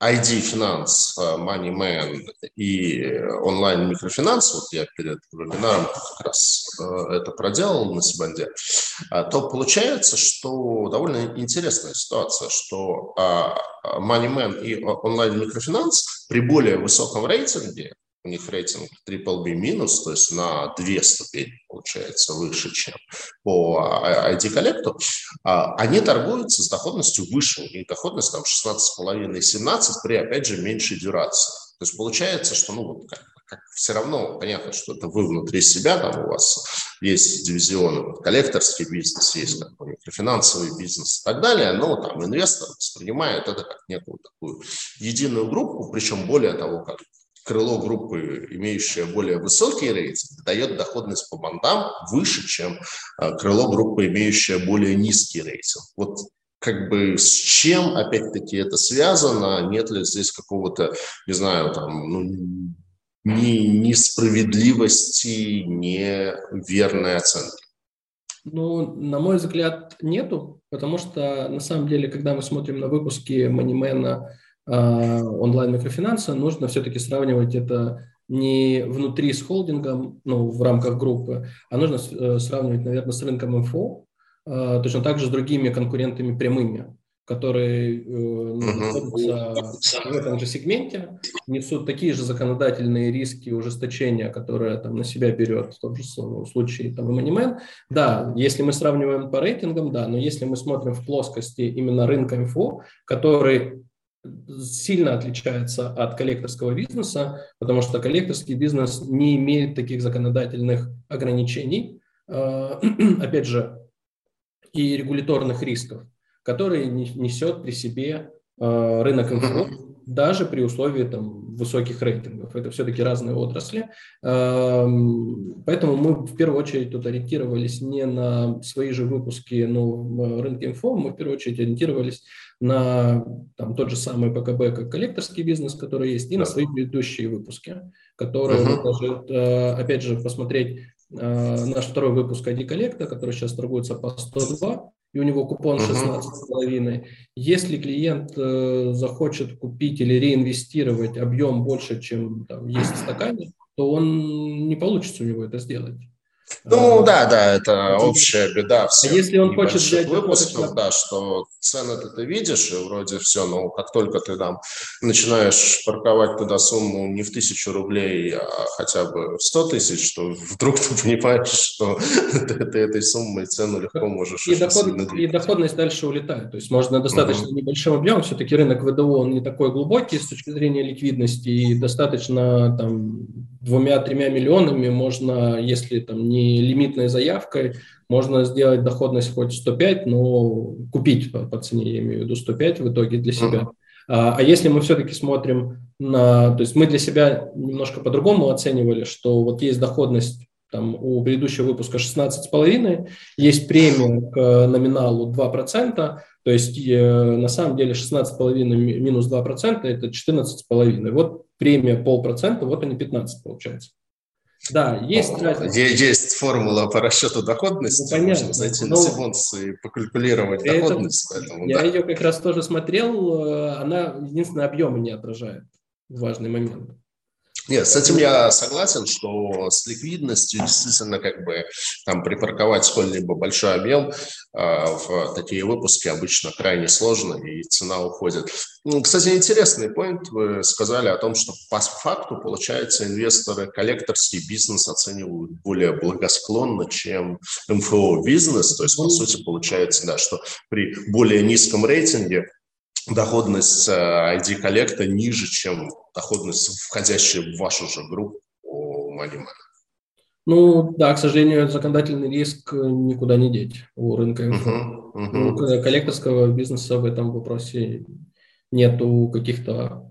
ID Finance, э, MoneyMan и онлайн микрофинанс, вот я перед вебинаром как раз э, это проделал на Сибанде, а, то получается, что довольно интересная ситуация, что а, MoneyMan и онлайн микрофинанс при более высоком рейтинге у них рейтинг Triple B минус, то есть на две ступени, получается, выше, чем по ID коллекту, они торгуются с доходностью выше, у них доходность там 16,5-17 при, опять же, меньшей дюрации. То есть получается, что, ну, вот как, как все равно понятно, что это вы внутри себя, там у вас есть дивизионы, коллекторский бизнес, есть как бы, финансовый бизнес и так далее, но там инвестор воспринимает это как некую такую единую группу, причем более того, как крыло группы, имеющее более высокий рейтинг, дает доходность по бандам выше, чем а, крыло группы, имеющее более низкий рейтинг. Вот как бы с чем, опять-таки, это связано? Нет ли здесь какого-то, не знаю, там, ну, ни несправедливости, неверной оценки? Ну, на мой взгляд, нету, потому что на самом деле, когда мы смотрим на выпуски Манимена, онлайн-микрофинанса, нужно все-таки сравнивать это не внутри с холдингом, ну, в рамках группы, а нужно э, сравнивать, наверное, с рынком МФО, а, точно так же с другими конкурентами прямыми, которые uh-huh. находятся в этом же сегменте, несут такие же законодательные риски ужесточения, которые там на себя берет в том же случае там, Moneyman. Да, если мы сравниваем по рейтингам, да, но если мы смотрим в плоскости именно рынка МФО, который сильно отличается от коллекторского бизнеса, потому что коллекторский бизнес не имеет таких законодательных ограничений, а, опять же, и регуляторных рисков, которые несет при себе а, рынок инфо, даже при условии там, высоких рейтингов. Это все-таки разные отрасли. Поэтому мы в первую очередь тут ориентировались не на свои же выпуски но в рынке инфо, мы в первую очередь ориентировались на там, тот же самый ПКБ, как коллекторский бизнес, который есть, и на свои предыдущие выпуски, которые, uh-huh. даже, э, опять же, посмотреть э, наш второй выпуск ID коллекта, который сейчас торгуется по 102, и у него купон 16,5. Если клиент э, захочет купить или реинвестировать объем больше, чем там, есть в стакане, то он не получится у него это сделать. Ну а, да, да, это общая беда а всех. А если он хочет взять выпусков, да, что цены ты видишь, и вроде все, но как только ты там начинаешь парковать туда сумму не в тысячу рублей, а хотя бы в сто тысяч, то вдруг ты понимаешь, что ты, ты этой суммой цену легко можешь и, доход, и доходность дальше улетает. То есть можно достаточно угу. небольшим объемом, все-таки рынок ВДО он не такой глубокий с точки зрения ликвидности, и достаточно там двумя-тремя миллионами можно, если там не лимитной заявкой, можно сделать доходность хоть 105, но купить по, по цене, я имею в виду 105 в итоге для себя. Uh-huh. А, а если мы все-таки смотрим на... То есть мы для себя немножко по-другому оценивали, что вот есть доходность там у предыдущего выпуска 16,5, есть премия к номиналу 2%, то есть э, на самом деле 16,5 минус 2% это 14,5. Вот премия полпроцента, вот они 15 получается. Да, есть разница. Есть формула по расчету доходности. Ну, понятно. Можно зайти Но... на Симонс и покалькулировать это, доходность. Поэтому, я да. ее как раз тоже смотрел. Э, она единственное объемы не отражает. Важный момент. Нет, с этим я согласен, что с ликвидностью действительно как бы там припарковать сколь-либо большой объем э, в такие выпуски обычно крайне сложно, и цена уходит. Ну, кстати, интересный point. Вы сказали о том, что по факту, получается, инвесторы коллекторский бизнес оценивают более благосклонно, чем МФО бизнес. То есть, по сути, получается, да, что при более низком рейтинге доходность ID э, ниже, чем доходность, входящая в вашу же группу Money Ну да, к сожалению, законодательный риск никуда не деть у рынка. Uh-huh, uh-huh. У коллекторского бизнеса в этом вопросе нету каких-то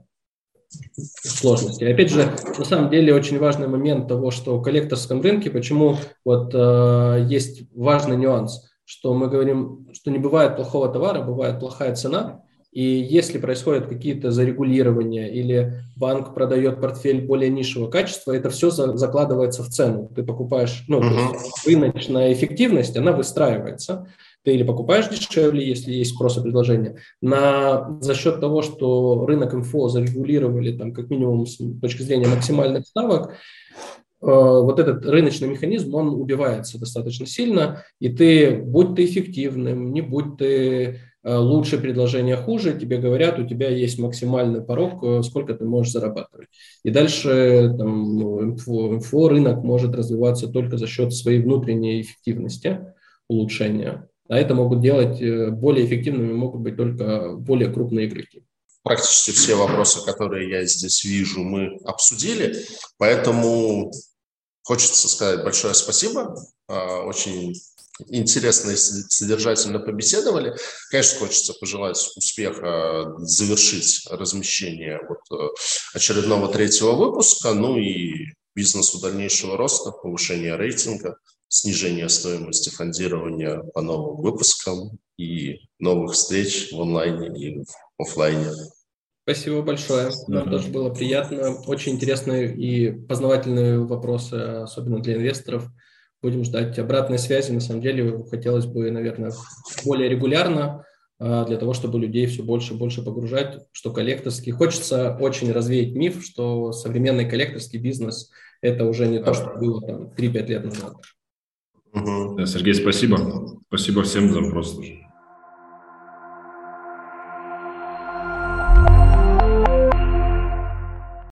сложностей. Опять же, на самом деле очень важный момент того, что в коллекторском рынке, почему вот э, есть важный нюанс, что мы говорим, что не бывает плохого товара, бывает плохая цена, и если происходят какие-то зарегулирования или банк продает портфель более низшего качества, это все за, закладывается в цену. Ты покупаешь, ну, uh-huh. рыночная эффективность, она выстраивается. Ты или покупаешь дешевле, если есть спрос и предложение. На, за счет того, что рынок инфо зарегулировали там, как минимум с точки зрения максимальных ставок, э, вот этот рыночный механизм, он убивается достаточно сильно, и ты, будь ты эффективным, не будь ты лучше предложение хуже, тебе говорят, у тебя есть максимальный порог, э, сколько ты можешь зарабатывать. И дальше там, ну, инфо, инфо рынок может развиваться только за счет своей внутренней эффективности, улучшения. А это могут делать э, более эффективными, могут быть только более крупные игроки. Практически все вопросы, которые я здесь вижу, мы обсудили, поэтому хочется сказать большое спасибо. Очень интересно и содержательно побеседовали. Конечно, хочется пожелать успеха, завершить размещение вот э, очередного третьего выпуска, ну и бизнесу дальнейшего роста, повышения рейтинга, снижения стоимости фондирования по новым выпускам и новых встреч в онлайне и в офлайне. Спасибо большое. Нам mm-hmm. тоже было приятно. Очень интересные и познавательные вопросы, особенно для инвесторов будем ждать обратной связи. На самом деле хотелось бы, наверное, более регулярно, а, для того, чтобы людей все больше и больше погружать, что коллекторский. Хочется очень развеять миф, что современный коллекторский бизнес – это уже не то, что было там 3-5 лет назад. Сергей, спасибо. Спасибо всем за вопрос.